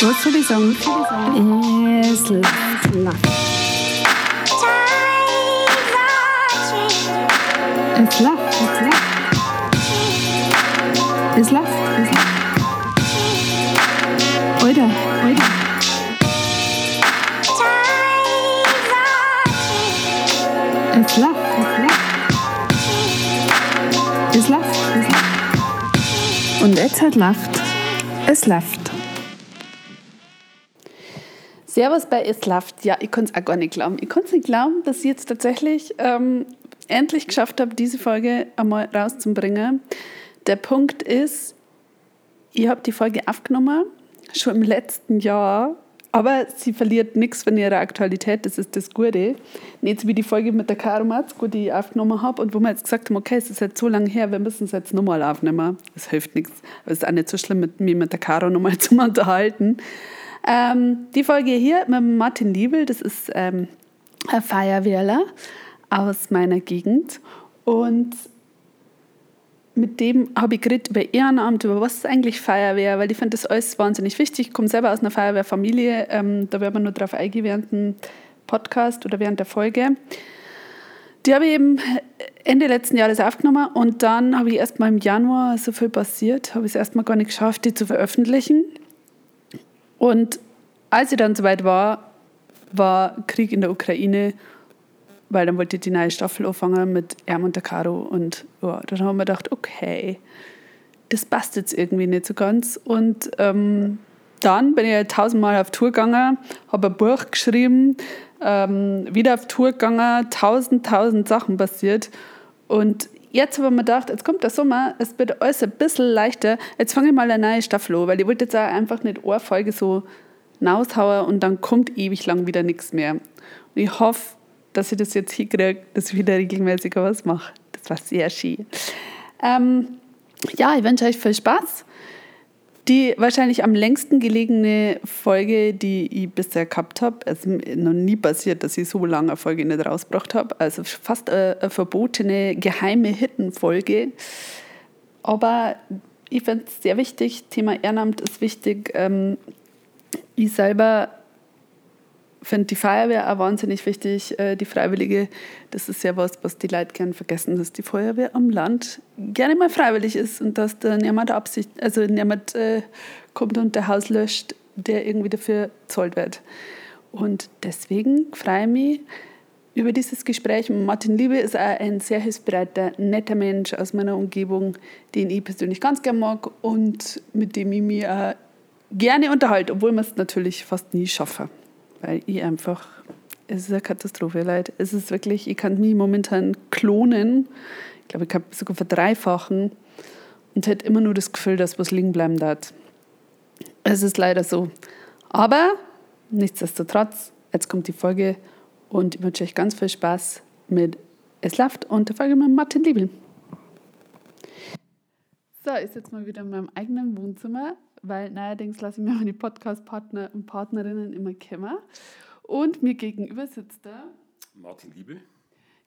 Was soll ich sagen? Es läuft. Es läuft. Es läuft. Es läuft. Es läuft. Alter, Alter. Es läuft. Es läuft. Es läuft. Es läuft. Und jetzt hat läuft. Es läuft. Servus bei Es läuft. Ja, ich kann es auch gar nicht glauben. Ich kann es nicht glauben, dass ich jetzt tatsächlich ähm, endlich geschafft habe, diese Folge einmal rauszubringen. Der Punkt ist, ich habe die Folge aufgenommen, schon im letzten Jahr, aber sie verliert nichts von ihrer Aktualität, das ist das Gute. Nicht wie die Folge mit der Caro Matzko, die ich aufgenommen habe und wo wir jetzt gesagt haben, okay, es ist jetzt so lange her, wir müssen es jetzt nochmal aufnehmen. Das hilft nichts. Aber es ist auch nicht so schlimm, mir mit der Caro nochmal zu unterhalten. Ähm, die Folge hier mit Martin Liebel, das ist ähm, ein Feuerwehrler aus meiner Gegend und mit dem habe ich geredet über Ehrenamt, über was ist eigentlich Feuerwehr, weil ich finde das alles wahnsinnig wichtig. Ich komme selber aus einer Feuerwehrfamilie, ähm, da werden wir nur darauf eingehen während dem Podcast oder während der Folge. Die habe ich eben Ende letzten Jahres aufgenommen und dann habe ich erst mal im Januar, so viel passiert, habe ich es erst mal gar nicht geschafft, die zu veröffentlichen. Und als ich dann soweit war, war Krieg in der Ukraine, weil dann wollte ich die neue Staffel anfangen mit Erm und der Caro. Und ja, dann haben wir gedacht, okay, das passt jetzt irgendwie nicht so ganz. Und ähm, dann bin ich tausendmal auf Tour gegangen, habe ein Buch geschrieben, ähm, wieder auf Tour gegangen, tausend, tausend Sachen passiert. Und jetzt habe ich mir gedacht, jetzt kommt der Sommer, es wird alles ein bisschen leichter. Jetzt fange ich mal eine neue Staffel an, weil ich wollte jetzt auch einfach nicht eine Folge so raushauen und dann kommt ewig lang wieder nichts mehr. Und ich hoffe, dass ich das jetzt hinkriege, dass ich wieder regelmäßig was mache. Das war sehr schön. Ähm, ja, ich wünsche euch viel Spaß. Die wahrscheinlich am längsten gelegene Folge, die ich bisher gehabt habe, es ist noch nie passiert, dass ich so lange eine Folge nicht rausgebracht habe. Also fast eine, eine verbotene, geheime Hittenfolge. Aber ich finde es sehr wichtig. Thema Ehrenamt ist wichtig. Ähm, ich selber finde die Feuerwehr auch wahnsinnig wichtig, äh, die Freiwillige. Das ist ja was, was die Leute gerne vergessen, dass die Feuerwehr am Land gerne mal freiwillig ist und dass da niemand Absicht, also niemand äh, kommt und der Haus löscht, der irgendwie dafür zahlt wird. Und deswegen freue ich mich über dieses Gespräch. Martin Liebe ist auch ein sehr hilfsbereiter, netter Mensch aus meiner Umgebung, den ich persönlich ganz gerne mag und mit dem ich mich auch gerne unterhalte, obwohl man es natürlich fast nie schaffe weil ich einfach, es ist eine Katastrophe, Leute. Es ist wirklich, ich kann mich momentan klonen. Ich glaube, ich kann sogar verdreifachen und hätte immer nur das Gefühl, dass was liegen bleiben darf. Es ist leider so. Aber nichtsdestotrotz, jetzt kommt die Folge und ich wünsche euch ganz viel Spaß mit Es läuft und der Folge mit Martin Liebel. So, ich sitze mal wieder in meinem eigenen Wohnzimmer weil neuerdings lasse ich mir meine Podcast-Partner und Partnerinnen immer kommen. Und mir gegenüber sitzt der Martin Liebel.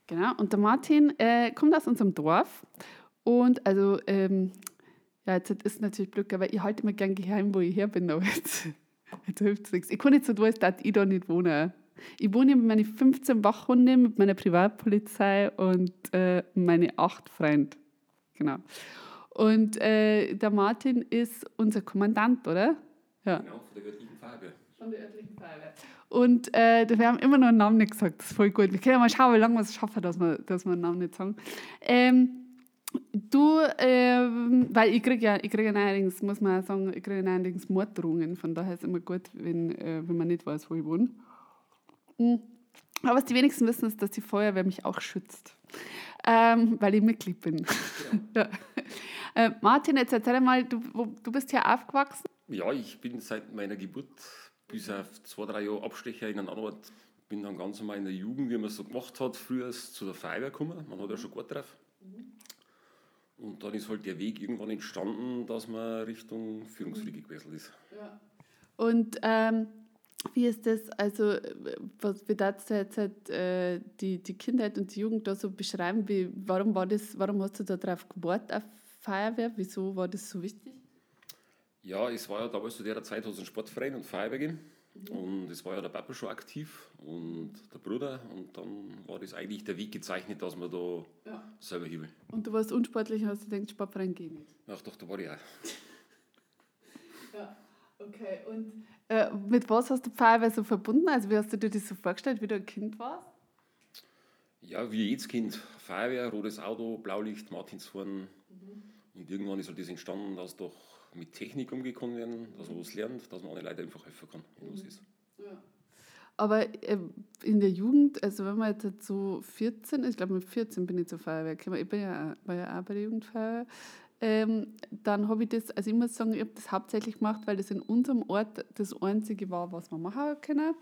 Genau, und der Martin äh, kommt aus unserem Dorf. Und also, ähm, ja, jetzt ist natürlich Glück, aber ich halte immer gern geheim, wo ich her bin. Aber jetzt, jetzt hilft es nichts. Ich kann nicht so tun, dass ich da nicht wohne. Ich wohne mit meinen 15 Wachhunde, mit meiner Privatpolizei und äh, meine acht Freunde. Genau. Und äh, der Martin ist unser Kommandant, oder? Ja. Genau, von der örtlichen Feuerwehr. Von der örtlichen Feuerwehr. Und äh, wir haben immer noch einen Namen nicht gesagt. Das ist voll gut. Wir können ja mal schauen, wie lange wir es schaffen, dass wir, dass wir einen Namen nicht sagen. Ähm, du, ähm, weil ich kriege ja, ich kriege allerdings, muss man sagen, ich kriege allerdings Morddrohungen. Von daher ist es immer gut, wenn, äh, wenn man nicht weiß, wo ich wohne. Mhm. Aber was die wenigsten wissen, ist, dass die Feuerwehr mich auch schützt. Ähm, weil ich Mitglied bin. Ja. ja. Äh, Martin, jetzt erzähl mal, du, du bist hier aufgewachsen? Ja, ich bin seit meiner Geburt bis auf zwei, drei Jahre Abstecher in einen anderen Ort. Bin dann ganz normal in der Jugend, wie man so gemacht hat, früher zu der Feuerwehr gekommen. Man hat ja schon gut drauf. Mhm. Und dann ist halt der Weg irgendwann entstanden, dass man Richtung Führungsfliege gewesen ist. Ja. Und ähm, wie ist das, also was, du jetzt halt, äh, die, die Kindheit und die Jugend da so beschreiben? Wie, warum, war das, warum hast du da drauf gewartet auf Feuerwehr? Wieso war das so wichtig? Ja, es war ja damals zu der Zeit es einen Sportverein und Feuerwehr gegeben. Und es war ja der Papa schon aktiv und der Bruder. Und dann war das eigentlich der Weg gezeichnet, dass man da Ja. selber hibbeln. Und du warst unsportlich und hast dir gedacht, Sportverein geht nicht. Ach doch, da war ich auch. Ja, okay. Und äh, mit was hast du Feuerwehr so verbunden? Also wie hast du dir das so vorgestellt, wie du ein Kind warst? Ja, wie jedes Kind. Feuerwehr, rotes Auto, Blaulicht, Martinshorn. Und irgendwann ist halt das entstanden, dass doch mit Technik umgekommen werden, dass man was lernt, dass man anderen Leuten einfach helfen kann, wenn was ist. Aber äh, in der Jugend, also wenn man jetzt so 14 ist, ich glaube mit 14 bin ich zur Feuerwehr gekommen, ich bin ja, war ja auch bei der Jugendfeuerwehr, ähm, dann habe ich das, also ich muss sagen, ich habe das hauptsächlich gemacht, weil das in unserem Ort das Einzige war, was man machen können.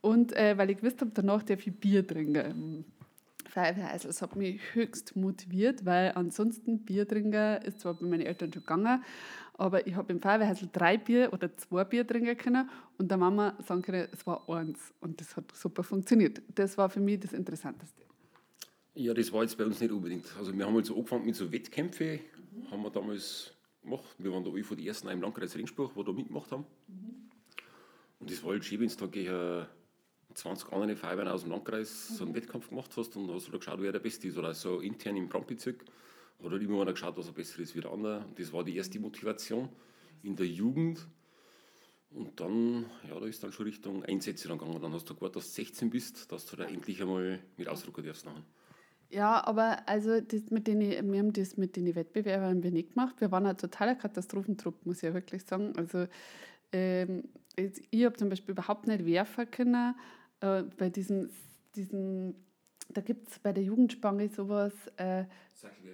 Und äh, weil ich gewusst habe, danach darf ich Bier trinken. Im Feuerwehr. Also es hat mich höchst motiviert, weil ansonsten Bier trinken ist zwar bei meinen Eltern schon gegangen, aber ich habe im Feuerwehrhäusl drei Bier oder zwei Bier trinken können und der Mama sagen können, es war eins. Und das hat super funktioniert. Das war für mich das Interessanteste. Ja, das war jetzt bei uns nicht unbedingt. Also wir haben halt so angefangen mit so Wettkämpfen, haben wir damals gemacht. Wir waren da alle von den ersten im Landkreis Ringsburg, die da mitgemacht haben. Und das war halt schön, wenn du da gegen 20 andere Feuerwehren aus dem Landkreis so einen Wettkampf gemacht hast und hast du da geschaut, wer der Beste ist. Oder so intern im Brandbezirk hat halt immer einer geschaut, was er besser ist wie der andere. Und das war die erste Motivation in der Jugend. Und dann, ja, da ist dann schon Richtung Einsätze dann gegangen. Dann hast du gewartet, dass du 16 bist, dass du da endlich einmal mit ausdrucken darfst. Nachher. Ja, aber also das mit den, wir haben das mit den Wettbewerbern wir nicht gemacht. Wir waren ein totaler Katastrophentrupp, muss ich ja wirklich sagen. Also ähm, ich habe zum Beispiel überhaupt nicht werfen können. Äh, bei diesem, diesem da gibt es bei der Jugendspange sowas, äh,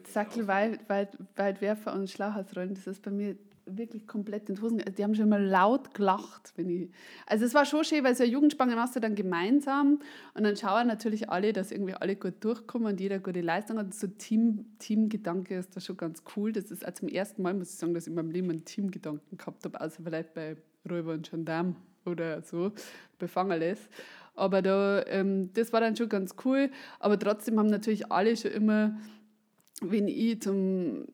Sackel, Weit, Weit, Weitwerfer und Schlauhausrollen. Das ist bei mir wirklich komplett in Hosen. Die haben schon mal laut gelacht. Wenn ich also es war schon schön, weil so eine Jugendspange machst du dann gemeinsam und dann schauen natürlich alle, dass irgendwie alle gut durchkommen und jeder gute Leistung hat. So Team, Teamgedanke ist da schon ganz cool. Das ist auch zum ersten Mal, muss ich sagen, dass ich in meinem Leben einen Teamgedanken gehabt habe, außer vielleicht bei Räuber und Gendarm oder so, bei Fangerles. Aber da, ähm, das war dann schon ganz cool. Aber trotzdem haben natürlich alle schon immer, wenn ich zum,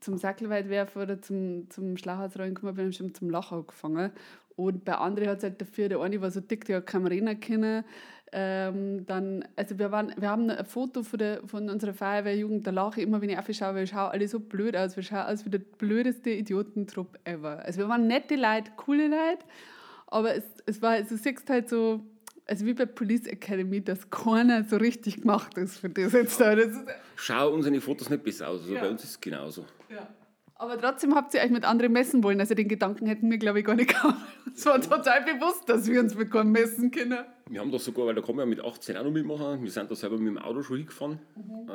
zum Sackelweitwerfer oder zum, zum Schlauhausrollen gekommen bin, schon zum Lachen angefangen. Und bei anderen hat es halt dafür, der eine war so dick, der hat kaum reden können. Ähm, dann, also wir, waren, wir haben ein Foto von, der, von unserer Feuerwehrjugend, da lache ich immer, wenn ich aufschaue, weil wir schauen alle so blöd aus. Wir schauen aus wie der blödeste Idiotentrupp ever. Also wir waren nette Leute, coole Leute, aber es, es war, also du siehst halt so, also wie bei Police Academy, dass keiner so richtig gemacht ist für das jetzt da. Das Schau unsere Fotos nicht besser aus. Also Ja. Bei uns ist es genauso. ja. Aber trotzdem habt ihr euch mit anderen messen wollen. Also den Gedanken hätten wir, glaube ich, gar nicht gehabt. Es war total bewusst, dass wir uns mit keinem messen können. Wir haben das sogar, weil da kann man ja mit 18 auch noch mitmachen. Wir sind da selber mit dem Auto schon hingefahren. Mhm. Äh,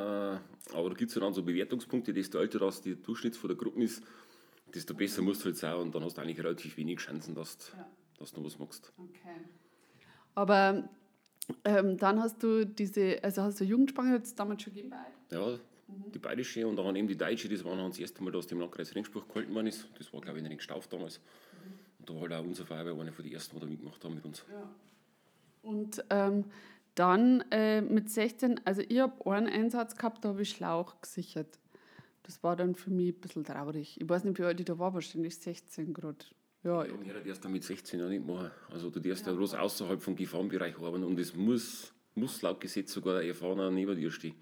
aber da gibt es ja dann so Bewertungspunkte, desto älter das die Durchschnitt von der Gruppe ist, desto besser musst du halt sein und dann hast du eigentlich relativ wenig Chancen, dass, du- Ja. dass du was machst. Okay. Aber ähm, dann hast du diese, also hast du Jugendspange jetzt damals schon gegeben? Ja, die bayerische und dann eben die deutsche, das war dann das erste Mal, dass die im Landkreis Ringsburg gehalten worden ist. Das war, glaube ich, in Ringstauf damals. Und da war halt auch unser Feuerwehr eine von den ersten, die da mitgemacht haben mit uns. Und ähm, dann äh, mit 16, also ich habe einen Einsatz gehabt, da habe ich Schlauch gesichert. Das war dann für mich ein bisschen traurig. Ich weiß nicht, wie alt ich da war, wahrscheinlich 16 gerade. Ja, Ja, jeder darfst dann mit 16 Jahre nicht machen. Also du darfst ja bloß außerhalb vom Gefahrenbereich arbeiten und es muss, muss laut Gesetz sogar ein Erfahrener neben dir stehen.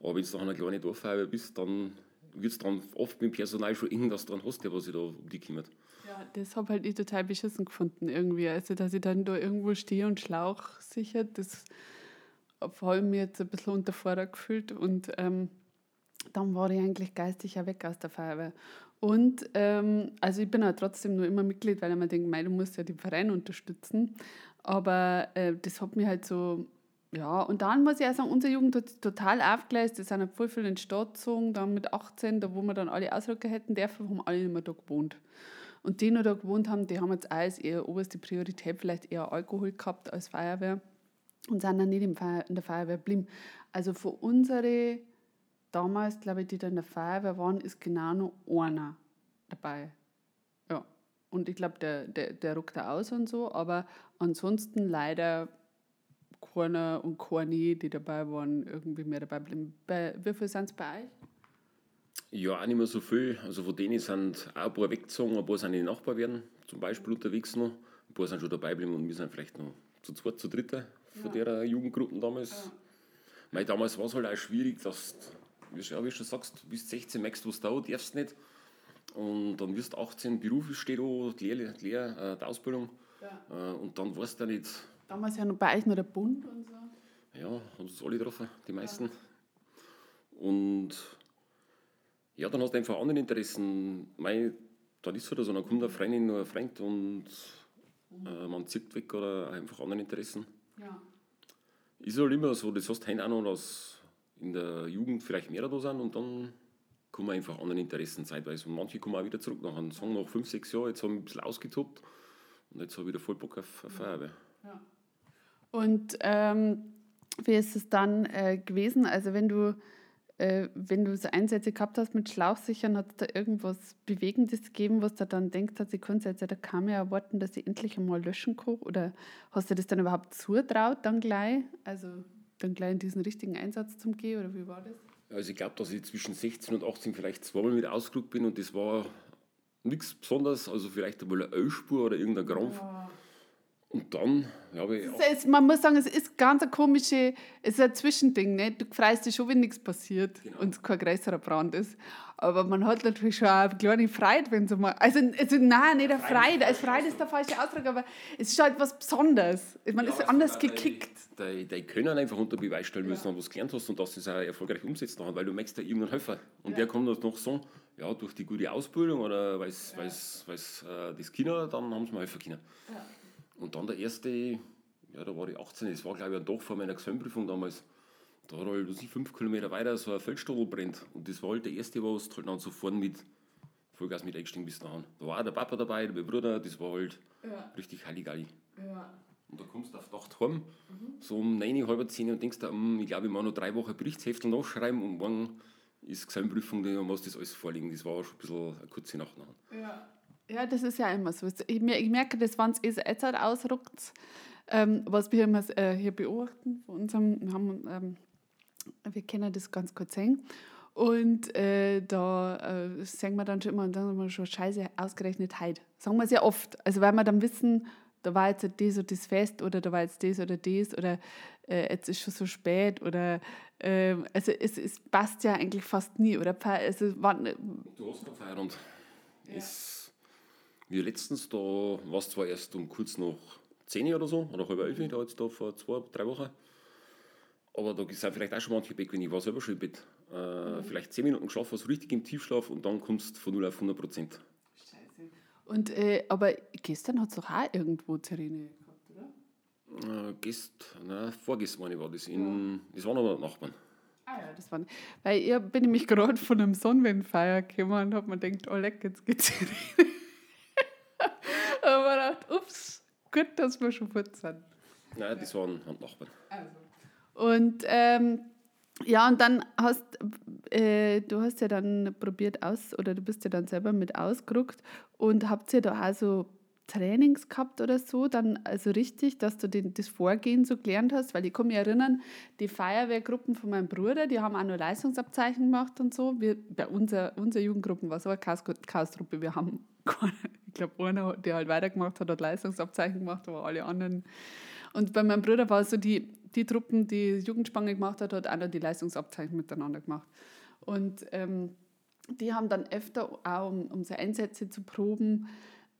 Aber wenn du noch eine kleine Dorffeuerwehr bist, dann wird es dann oft mit dem Personal schon du dann hast, der was sich da um die kümmert. Ja, das habe halt ich total beschissen gefunden irgendwie. Also, dass ich dann da irgendwo stehe und Schlauch sichert, das habe ich mir jetzt ein bisschen unterfordert gefühlt. Und ähm, dann war ich eigentlich geistig ja weg aus der Feuerwehr. Und ähm, also ich bin auch trotzdem nur immer Mitglied, weil ich mir denke, du musst ja den Verein unterstützen. Aber äh, das hat mich halt so, ja, und dann muss ich auch sagen, unsere Jugend hat total aufgeleistet. Die sind halt voll viel in die Stadt gezogen, dann mit 18, da wo wir dann alle Ausrücken hätten dürfen, haben alle nicht mehr da gewohnt. Und die, die da gewohnt haben, die haben jetzt als eher oberste Priorität vielleicht eher Alkohol gehabt als Feuerwehr und sind dann nicht in der Feuerwehr geblieben. Also für unsere damals, glaube ich, die da in der Feuerwehr waren, ist genau nur einer dabei. Ja. Und ich glaube, der, der, der ruckt da aus und so, aber ansonsten leider keiner und keine, die dabei waren, irgendwie mehr dabei bleiben. Bei, wie viel sind es bei euch? Ja, auch nicht mehr so viel. Also von denen sind auch ein paar weggezogen, ein paar sind in die Nachbar werden, zum Beispiel unterwegs noch. Ein paar sind schon dabei geblieben und wir sind vielleicht noch zu zweit, zu dritter von ja. der Jugendgruppen damals. Ja. Weil damals war es halt auch schwierig, dass, wie du schon sagst, bis 16 merkst du, was da darfst nicht. Und dann wirst du 18, Beruf steht da, die, Lehr, die, äh, die Ausbildung. Ja. Äh, und dann weißt du nicht. Damals ja noch bei euch noch der Bund und so. Ja, haben uns alle getroffen, die meisten. Ja. Und ja, dann hast du einfach andere Interessen. Mei, dann ist es halt so, dann kommt eine Freundin oder ein Freund und äh, man zieht weg oder einfach andere Interessen. Ja. Ist halt immer so, das hast du auch noch, dass in der Jugend vielleicht mehr da sind und dann kommen einfach andere Interessen zeitweise. Und manche kommen auch wieder zurück nach einem Song nach fünf, sechs Jahren, jetzt haben wir ein bisschen ausgetobt und jetzt habe ich wieder voll Bock auf, auf Feuerwehr. Ja. Und ähm, wie ist es dann äh, gewesen? Also wenn du äh, wenn du so Einsätze gehabt hast mit Schlauchsichern, hat es da irgendwas Bewegendes gegeben, was du dann denkst, ich könnte jetzt, da kann mir erwarten, dass ich endlich einmal löschen kann? Oder hast du das dann überhaupt zutraut dann gleich? Also dann gleich in diesen richtigen Einsatz zum gehen oder wie war das? Also ich glaube, dass ich zwischen 16 und 18 vielleicht zweimal mit ausgerückt bin und das war nichts Besonderes, also vielleicht einmal eine Ölspur oder irgendein Krampf. Ja. Und dann habe ich. Ist, man muss sagen, es ist ganz ein komisches, es ist ein Zwischending. Ne? Du freust dich schon, wenn nichts passiert genau. und es kein größerer Brand ist. Aber man hat natürlich schon eine kleine Freude, wenn so mal. Also, also nein, nicht eine Freude. Als Freude ist der falsche Ausdruck, aber es ist halt was Besonderes. Man ja, ist anders gekickt. Die, die können einfach unter Beweis stellen müssen, ja. was du gelernt hast und dass du es auch erfolgreich umsetzt haben, weil du merkst da irgendeinen Helfer. Und ja. der kommt noch so, ja, durch die gute Ausbildung oder weil es ja. äh, das Kinder, dann haben sie mir helfen können. Ja. Und dann der erste, ja, da war ich 18, das war glaube ich ein Tag vor meiner Gesamtprüfung damals. Da hat halt fünf Kilometer weiter so ein Feldstadel brennt. Und das war halt der erste, was halt dann so vorne mit Vollgas mit eingestiegen bis dahin. Da war auch der Papa dabei, der Bruder, das war halt ja. richtig Halligalli. Ja. Und da kommst du auf Nacht heim, mhm. so um 9, halb 10 und denkst dir, hm, ich glaube, ich muss noch drei Wochen Berichtsheftel nachschreiben und morgen ist Gesamtprüfung, dann muss das alles vorliegen. Das war schon ein bisschen eine kurze Nacht nachher. Ja. Ja, das ist ja immer so. Ich, merke das, wenn es jetzt halt ausruckt, ähm, was wir immer äh, hier beobachten von unserem, haben, ähm, wir kennen das ganz kurz sehen. Und äh, da äh, sagen wir dann schon immer, und dann haben wir schon scheiße ausgerechnet heute. Sagen wir sehr oft. Also weil wir dann wissen, da war jetzt das oder das Fest oder da war jetzt das oder das oder äh, jetzt ist schon so spät oder äh, also es, es passt ja eigentlich fast nie, oder? Also, wann, du hast keine Feierabend. Ja. Es wie letztens, da war es zwar erst um kurz nach 10 oder so, oder halb elf, da jetzt da vor zwei, drei Wochen. Aber da sind vielleicht auch schon manche weg, wenn ich war selber schon im Bett. Äh, mhm. Vielleicht 10 Minuten geschlafen, also richtig im Tiefschlaf und dann kommst du von 0 auf 100 Prozent. Scheiße. Und, äh, aber gestern hat es doch auch irgendwo Sirene gehabt, oder? Äh, gest, nein, vorgestern war das. In, ja. Das waren aber Nachbarn. Ah ja, das war. Weil ich bin nämlich gerade von einem Sonnenwindfeier gekommen und habe mir gedacht, oh leck, jetzt geht's Sirene. Aber man dachte, ups, gut, dass wir schon fort sind. Nein, das waren Nachbarn. Also. Und ähm, ja, und dann hast äh, du hast ja dann probiert aus, oder du bist ja dann selber mit ausgerückt und habt ihr da auch so Trainings gehabt oder so, dann also richtig, dass du den, das Vorgehen so gelernt hast, weil ich kann mich erinnern, die Feuerwehrgruppen von meinem Bruder, die haben auch noch Leistungsabzeichen gemacht und so. Wir, bei unserer, unserer Jugendgruppen war es aber Chaos, Chaos-Truppe, wir haben ich glaube, einer, der halt weitergemacht hat, hat Leistungsabzeichen gemacht, aber alle anderen. Und bei meinem Bruder war es so, die, die Truppen, die Jugendspange gemacht hat, hat noch die Leistungsabzeichen miteinander gemacht. Und ähm, die haben dann öfter, auch um, um so Einsätze zu proben,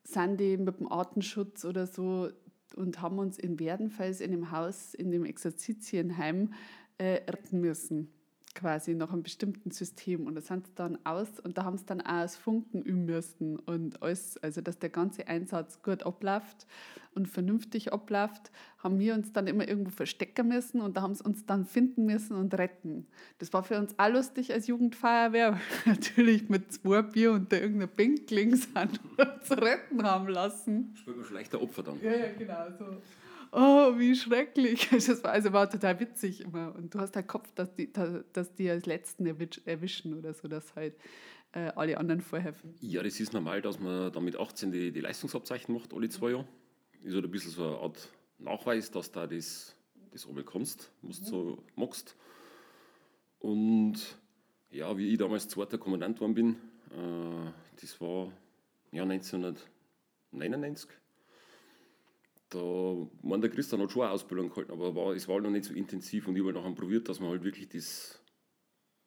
sind die mit dem Artenschutz oder so und haben uns in Werdenfels in dem Haus, in dem Exerzitienheim, äh, retten müssen quasi nach einem bestimmten System und da sind sie dann aus und da haben sie dann auch aus Funken üben müssen und alles, also dass der ganze Einsatz gut abläuft und vernünftig abläuft, haben wir uns dann immer irgendwo verstecken müssen und da haben sie uns dann finden müssen und retten. Das war für uns auch lustig als Jugendfeuerwehr, natürlich mit zwei Bier und der irgendeiner Pinkling sind und zu retten haben lassen. Spielt man schlechter Opfer dann. Ja, ja, genau so oh, wie schrecklich. Das war, also war total witzig immer. Und du hast halt Kopf, dass die, dass die als Letzten erwischen oder so, dass halt äh, alle anderen vorhelfen. Ja, das ist normal, dass man dann mit 18 die, die Leistungsabzeichen macht, alle zwei Jahre. Ist halt ein bisschen so eine Art Nachweis, dass du das, das oben kannst, was du so magst. Und Ja, wie ich damals zweiter Kommandant geworden bin, äh, das war ja 1999. Da, man, der Christian hat schon eine Ausbildung gehalten, aber war, es war noch nicht so intensiv und ich habe nachher probiert, dass man halt wirklich das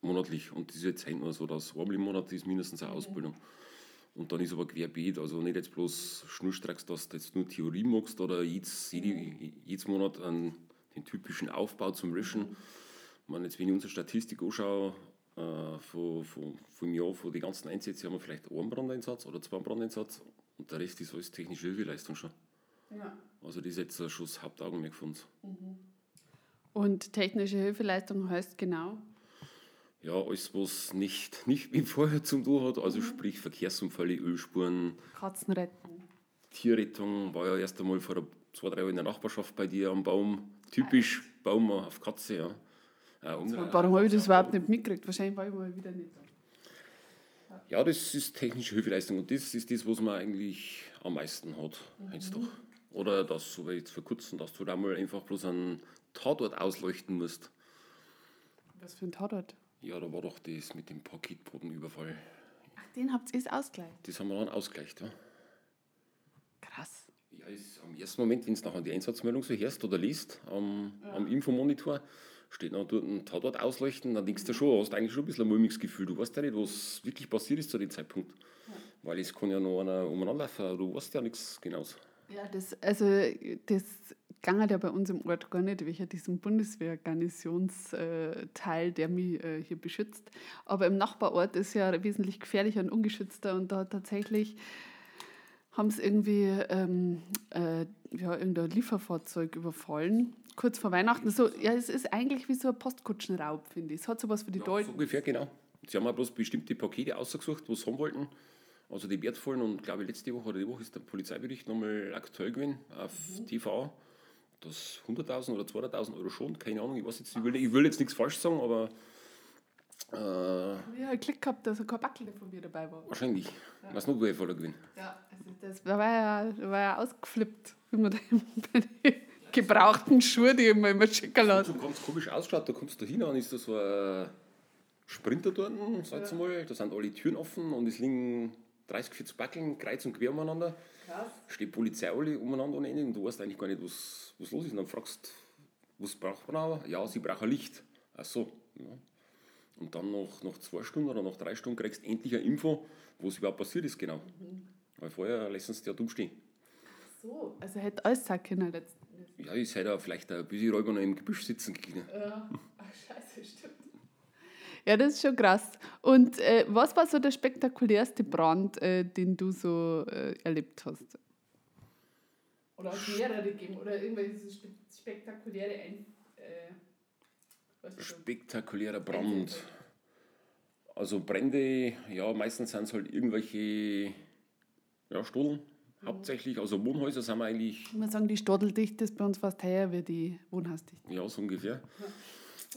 monatlich, und das ist jetzt halt nur so, dass einmal im Monat ist mindestens eine Ausbildung. Und dann ist aber querbeet, also nicht jetzt bloß schnurstracks, dass du jetzt nur Theorie magst oder jedes, jedes Monat einen, den typischen Aufbau zum Löschen. Ich meine, jetzt, wenn ich unsere Statistik anschaue, äh, von, von, vom Jahr, von den ganzen Einsätzen haben wir vielleicht einen Brandeinsatz oder zwei Brandeinsatz und der Rest ist alles technische Hilfeleistung schon. Ja. Also das ist jetzt schon das Hauptaugenmerk von uns. Mhm. Und technische Hilfeleistung heißt genau? Ja, alles, was nicht, nicht mit Feuer zu tun hat, also mhm. sprich Verkehrsunfälle, Ölspuren. Katzen retten. Tierrettung war ja erst einmal vor zwei, drei Jahren in der Nachbarschaft bei dir am Baum. Typisch Baum auf Katze, ja. Ja, Warum habe ich das überhaupt nicht mitgekriegt? Wahrscheinlich war ich mal wieder nicht da. Ja, das ist technische Hilfeleistung und das ist das, was man eigentlich am meisten hat. Mhm. Doch. Oder das, so wie jetzt vor kurzem, dass du da mal einfach bloß einen Tatort ausleuchten musst. Was für ein Tatort? Ja, da war doch das mit dem Paketbodenüberfall. Ach, den habt ihr jetzt ausgleicht? Das haben wir dann ausgleicht, ja. Krass. Ja, ist am ersten Moment, wenn du nachher die Einsatzmeldung so hörst oder liest am, ja. am Infomonitor, steht noch dort ein Tatort ausleuchten, dann denkst du schon, hast eigentlich schon ein bisschen ein mulmiges Gefühl. Du weißt ja nicht, was wirklich passiert ist zu dem Zeitpunkt. Ja. Weil es kann ja noch einer umeinander laufen, du weißt ja nichts genaues. Ja, das, also das ging ja bei uns im Ort gar nicht, welcher diesen Bundeswehrgarnisonsteil, der mich äh, hier beschützt. Aber im Nachbarort ist ja wesentlich gefährlicher und ungeschützter und da tatsächlich haben sie irgendwie ähm, äh, ja, irgendein Lieferfahrzeug überfallen kurz vor Weihnachten. So, ja, es ist eigentlich wie so ein Postkutschenraub, finde ich. Es hat sowas für die ja, Deutschen. So ungefähr, genau. Sie haben auch bloß bestimmte Pakete ausgesucht, was sie haben wollten. Also die wertvollen und glaube ich letzte Woche oder die Woche ist der Polizeibericht nochmal aktuell gewesen auf mhm. TV. Das 100.000 oder 200.000 Euro schon, keine Ahnung, ich weiß jetzt, ich will, ich will jetzt nichts falsch sagen, aber. Äh, ja, einen Klick gehabt, dass ein Backel von mir dabei war. Wahrscheinlich. Ja. Ich weiß nicht, wo ich voller gewinnt. Ja, also das war ja, war ja ausgeflippt, wie man da gebrauchten Schuhe, die ich mir immer schicken lassen. So ganz komisch ausschaut, da kommst du hin und ist da so ein Sprinter dort, sagst du mal, da sind alle Türen offen und es liegen 30, 40 Backeln kreuz und quer umeinander. Krass. Steht Polizei alle umeinander und und du weißt eigentlich gar nicht, was, was los ist. Und dann fragst du, was braucht man aber? Ja, sie brauchen Licht. Ach so. Ja. Und dann nach, nach zwei Stunden oder nach drei Stunden kriegst du endlich eine Info, was überhaupt passiert ist, genau. Mhm. Weil vorher lassen sie ja dumm stehen. Ach so, also hätte alles sagen können ja, ich hätte vielleicht ein bisschen Räuber noch im Gebüsch sitzen können. Ja, ach scheiße, stimmt. Ja, das ist schon krass. Und äh, was war so der spektakulärste Brand, äh, den du so äh, erlebt hast? Oder auch mehrere gegeben? Oder irgendwelche spektakuläre Ein äh, Spektakulärer Brand. Also Brände, ja, meistens sind es halt irgendwelche ja, Stollen hauptsächlich. Also Wohnhäuser sind wir eigentlich. Ich muss sagen, die Stadeldichte ist bei uns fast höher wie die Wohnhausdichte. Ja, so ungefähr.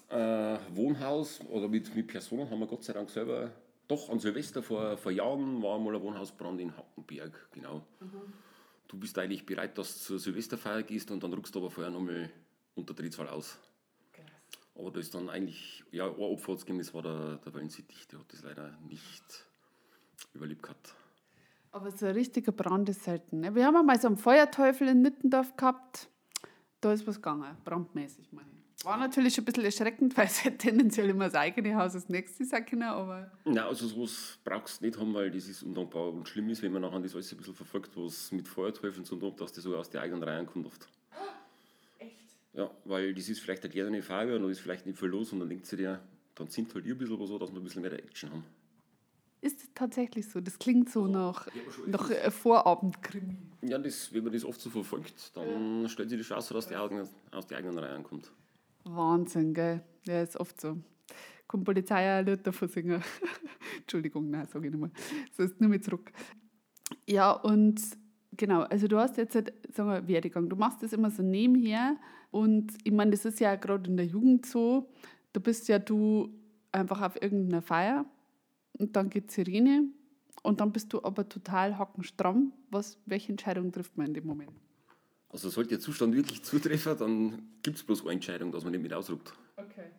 Äh, Wohnhaus oder mit, mit Personen haben wir Gott sei Dank selber. Doch, an Silvester vor, vor Jahren war mal ein Wohnhausbrand in Hackenberg, genau. Mhm. Du bist eigentlich bereit, dass du zur Silvesterfeier gehst und dann rückst du aber vorher nochmal unter Drehzahl aus. Krass. Aber da ist dann eigentlich, ja, ein Opfer hat gegeben, das war der, der Wellensittich, der hat das leider nicht überlebt gehabt. Aber so ein richtiger Brand ist selten. Ne? Wir haben einmal so einen Feuerteufel in Nittendorf gehabt. Da ist was gegangen, brandmäßig meine ich. War natürlich schon ein bisschen erschreckend, weil es halt tendenziell immer das eigene Haus als nächstes sein können, aber... Nein, also sowas brauchst du nicht haben, weil das ist undankbar und schlimm ist, wenn man nachher das alles ein bisschen verfolgt, was mit Feuerteufeln zu tun hat, dass das sogar aus der eigenen Reihe kommt oft. Echt? Ja, weil das ist vielleicht eine kleine Farbe und da ist vielleicht nicht viel los und dann denkt sie dir, dann sind halt ihr ein bisschen so, dass wir ein bisschen mehr Action haben. Ist tatsächlich so. Das klingt so nach, nach Vorabendkrimi. Ja, das, wenn man das oft so verfolgt, dann ja. stellt sich die Chance, dass die eigenen, aus den eigenen Reihen kommt. Wahnsinn, gell? Ja, ist oft so. Kommt Polizei auch davon singen. Entschuldigung, nein, sage ich nicht mehr. So ist nur mit zurück. Ja, und genau, also du hast jetzt, halt, sagen wir, Werdegang. Du machst das immer so nebenher. Und ich meine, das ist ja gerade in der Jugend so. Du bist ja du einfach auf irgendeiner Feier und dann geht Sirene und dann bist du aber total hackenstramm. Was, welche Entscheidung trifft man in dem Moment? Also sollte der Zustand wirklich zutreffen, dann gibt es bloß eine Entscheidung, dass man nicht mit ausrupt. Okay.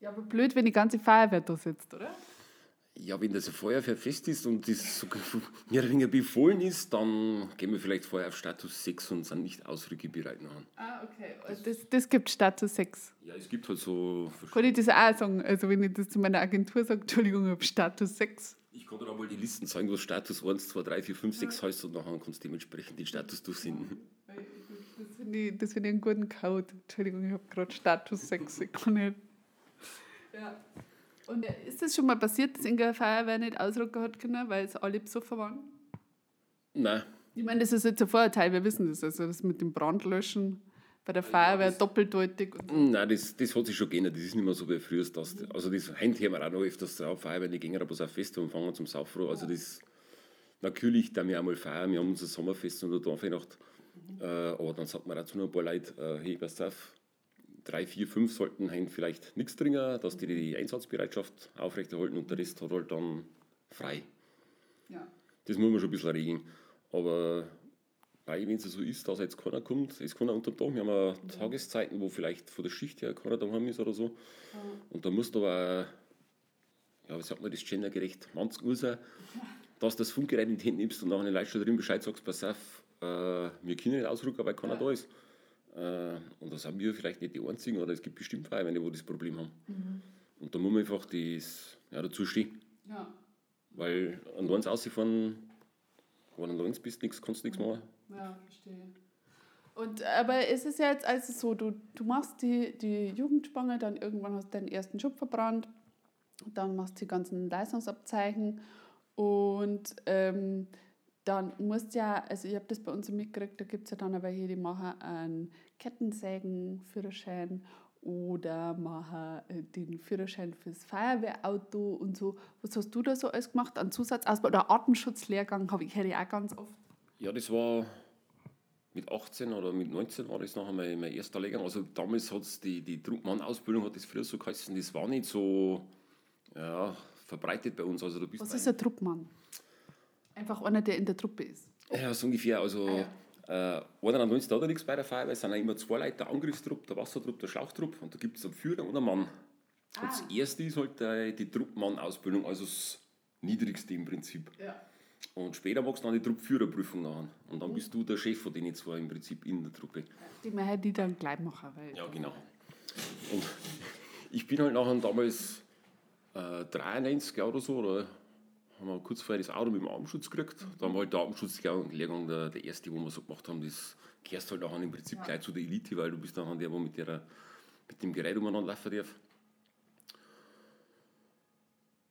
Ja, aber blöd, wenn die ganze Feuerwehr da sitzt, oder? Ja, wenn das ein Feuerwehrfest ist und das so mehr oder weniger befohlen ist, dann gehen wir vielleicht vorher auf Status 6 und sind nicht ausrückebereit. Ah, okay. Das, das gibt Status 6. Ja, es gibt halt so. Kann ich das auch sagen? Also, wenn ich das zu meiner Agentur sage, Entschuldigung, ich habe Status 6. Ich kann dir auch mal die Listen sagen, wo Status 1, 2, 3, 4, 5, 6 heißt und nachher kannst du dementsprechend den Status durchsenden. Finde ich, das find ich einen guten Code. Entschuldigung, ich habe gerade Status 6. Ich kann nicht. Ja. Und ist das schon mal passiert, dass irgendeine Feuerwehr nicht ausrücken hat können, weil es alle besoffen waren? Nein. Ich meine, das ist jetzt ein Vorurteil, wir wissen das. Also das mit dem Brandlöschen bei der Feuerwehr das- doppeldeutig. Nein, das, das hat sich schon geändert. Das ist nicht mehr so wie früher. Das, also das haben wir auch noch öfters drauf. Feuerwehr, die gehen aber so auf Feste und fangen zum Saufrohr. Also das, natürlich, da wir einmal feiern, wir haben unser Sommerfest und eine Dorfweihnacht. Äh, aber dann sagt man auch zu noch ein paar Leute, äh, hey, pass auf, drei, vier, fünf sollten halt vielleicht nichts trinken, dass die die Einsatzbereitschaft aufrechterhalten und der Rest hat halt dann frei. Ja. Das muss man schon ein bisschen regeln. Aber bei, wenn es so ist, dass jetzt keiner kommt, ist keiner unter dem Dach. Wir haben auch Tageszeiten, wo vielleicht von der Schicht her keiner daheim ist oder so. Und da musst du aber, ja, wie sagt man das, gendergerecht, manns nur sein, dass du das Funkgerät in die Hände nimmst und nachher den schon drin Bescheid sagst, pass auf, äh, wir können nicht ausrücken, weil keiner da ist. Äh, und da sind wir vielleicht nicht die Einzigen, oder es gibt bestimmt Vereine, die das Problem haben. Und da muss man einfach das, ja, dazu stehen. Ja. Weil an uns rausfahren, wenn du an uns bist, nix, kannst du nichts machen. Ja, verstehe. Und, aber es ist ja jetzt also so, du, du machst die, die Jugendspange, dann irgendwann hast du deinen ersten Schub verbrannt, dann machst du die ganzen Leistungsabzeichen und ähm, dann musst ja, also ich habe das bei uns mitgekriegt, da gibt es ja dann aber hier, die machen einen Kettensägen-Führerschein oder machen äh, den Führerschein fürs Feuerwehrauto und so. Was hast du da so alles gemacht an Zusatzausbau? Oder Artenschutzlehrgang habe ich, ich auch ganz oft. Ja, das war mit 18 oder mit 19 war das nachher mein, mein erster Lehrgang. Also damals hat es die, die Truppmann-Ausbildung, hat das früher so geheißen, das war nicht so ja, verbreitet bei uns. Also du bist Was ist ein Truppmann? Einfach einer, der in der Truppe ist. Ja, so ungefähr. Also, äh, einer an uns da nichts bei der Feuerwehr, es sind auch immer zwei Leute, der Angriffstrupp, der Wassertrupp, der Schlauchtrupp und da gibt es einen Führer und einen Mann. Und das erste ist halt äh, die Truppmann-Ausbildung, also das niedrigste im Prinzip. Ja. Und später machst du dann die Truppführerprüfung nachher. Und dann bist du der Chef von denen zwei im Prinzip in der Truppe. Die man die dann gleich machen. Weil Ja, genau. Und ich bin halt nachher damals äh, 93 oder so, oder haben wir kurz vorher das Auto mit dem Armschutz gekriegt. Da haben wir halt der Armenschutzlehrgang, der, der erste, wo wir so gemacht haben, das gehörst halt nachher im Prinzip gleich zu der Elite, weil du bist nachher der, der mit, der, mit dem Gerät umeinander laufen darf.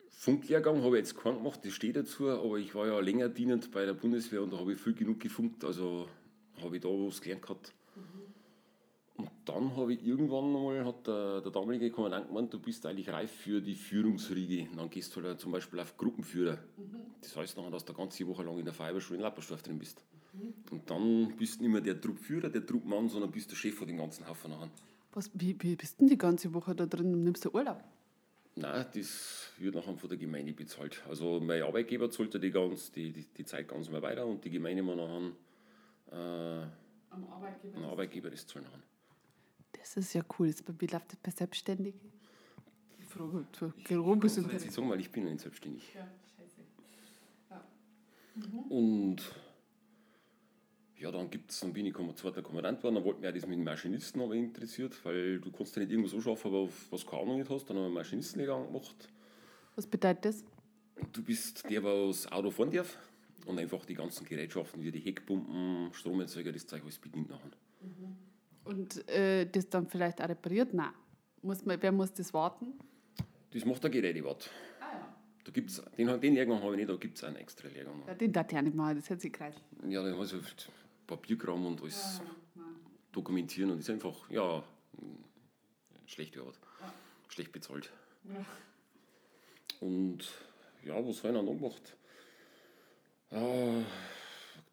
Funklehrgang habe ich jetzt keinen gemacht, das steht dazu, aber ich war ja länger dienend bei der Bundeswehr und da habe ich viel genug gefunkt, also habe ich da was gelernt gehabt. Und dann habe ich irgendwann mal, hat der, der damalige Kommandant gemeint, du bist eigentlich reif für die Führungsriege. Und dann gehst du halt zum Beispiel auf Gruppenführer. Das heißt nachher, dass du eine ganze Woche lang in der Feuerwehrschule in Lappersdorf drin bist. Und dann bist du nicht mehr der Truppführer, der Truppmann, sondern bist der Chef von dem ganzen Haufen nachher. Was, wie, wie bist du denn die ganze Woche da drin und nimmst du Urlaub? Nein, das wird nachher von der Gemeinde bezahlt. Also mein Arbeitgeber zahlt ja die, ganz, die, die, die Zeit ganz mal weiter und die Gemeinde muss nachher äh, Am Arbeitgeber. ein Arbeitgeber das zahlen. nachher. Das ist ja cool. Jetzt, wie läuft das bei Selbstständigen? Ich frage, du bist Das kann ich nicht sagen, weil ich bin ja nicht selbstständig. Ja, scheiße. Und ja, dann gibt's, dann bin ich Komm- zweiter Kommandant geworden, dann wollten wir auch das mit dem Maschinisten aber interessiert, weil du kannst ja nicht irgendwo so schaffen, aber auf was du keine Ahnung nicht hast, dann haben wir einen Maschinistenlehrgang gemacht. Was bedeutet das? Du bist der, der das Auto fahren darf und einfach die ganzen Gerätschaften, wie die Heckpumpen, Stromerzeuger, das Zeug alles bedient nachher. Und äh, das dann vielleicht auch repariert? Nein. Muss man, wer muss das warten? Das macht der Gerätewart. Ah ja. Da gibt's, den, den Lehrgang habe ich nicht, da gibt es einen extra Lehrgang. ja den darf ich auch nicht machen, das hat sich kreis. Ja, da hast du halt Papierkram und alles dokumentieren und das ist einfach, ja, schlechte Arbeit. Schlecht bezahlt. Und ja, was habe ich dann noch gemacht? Ah,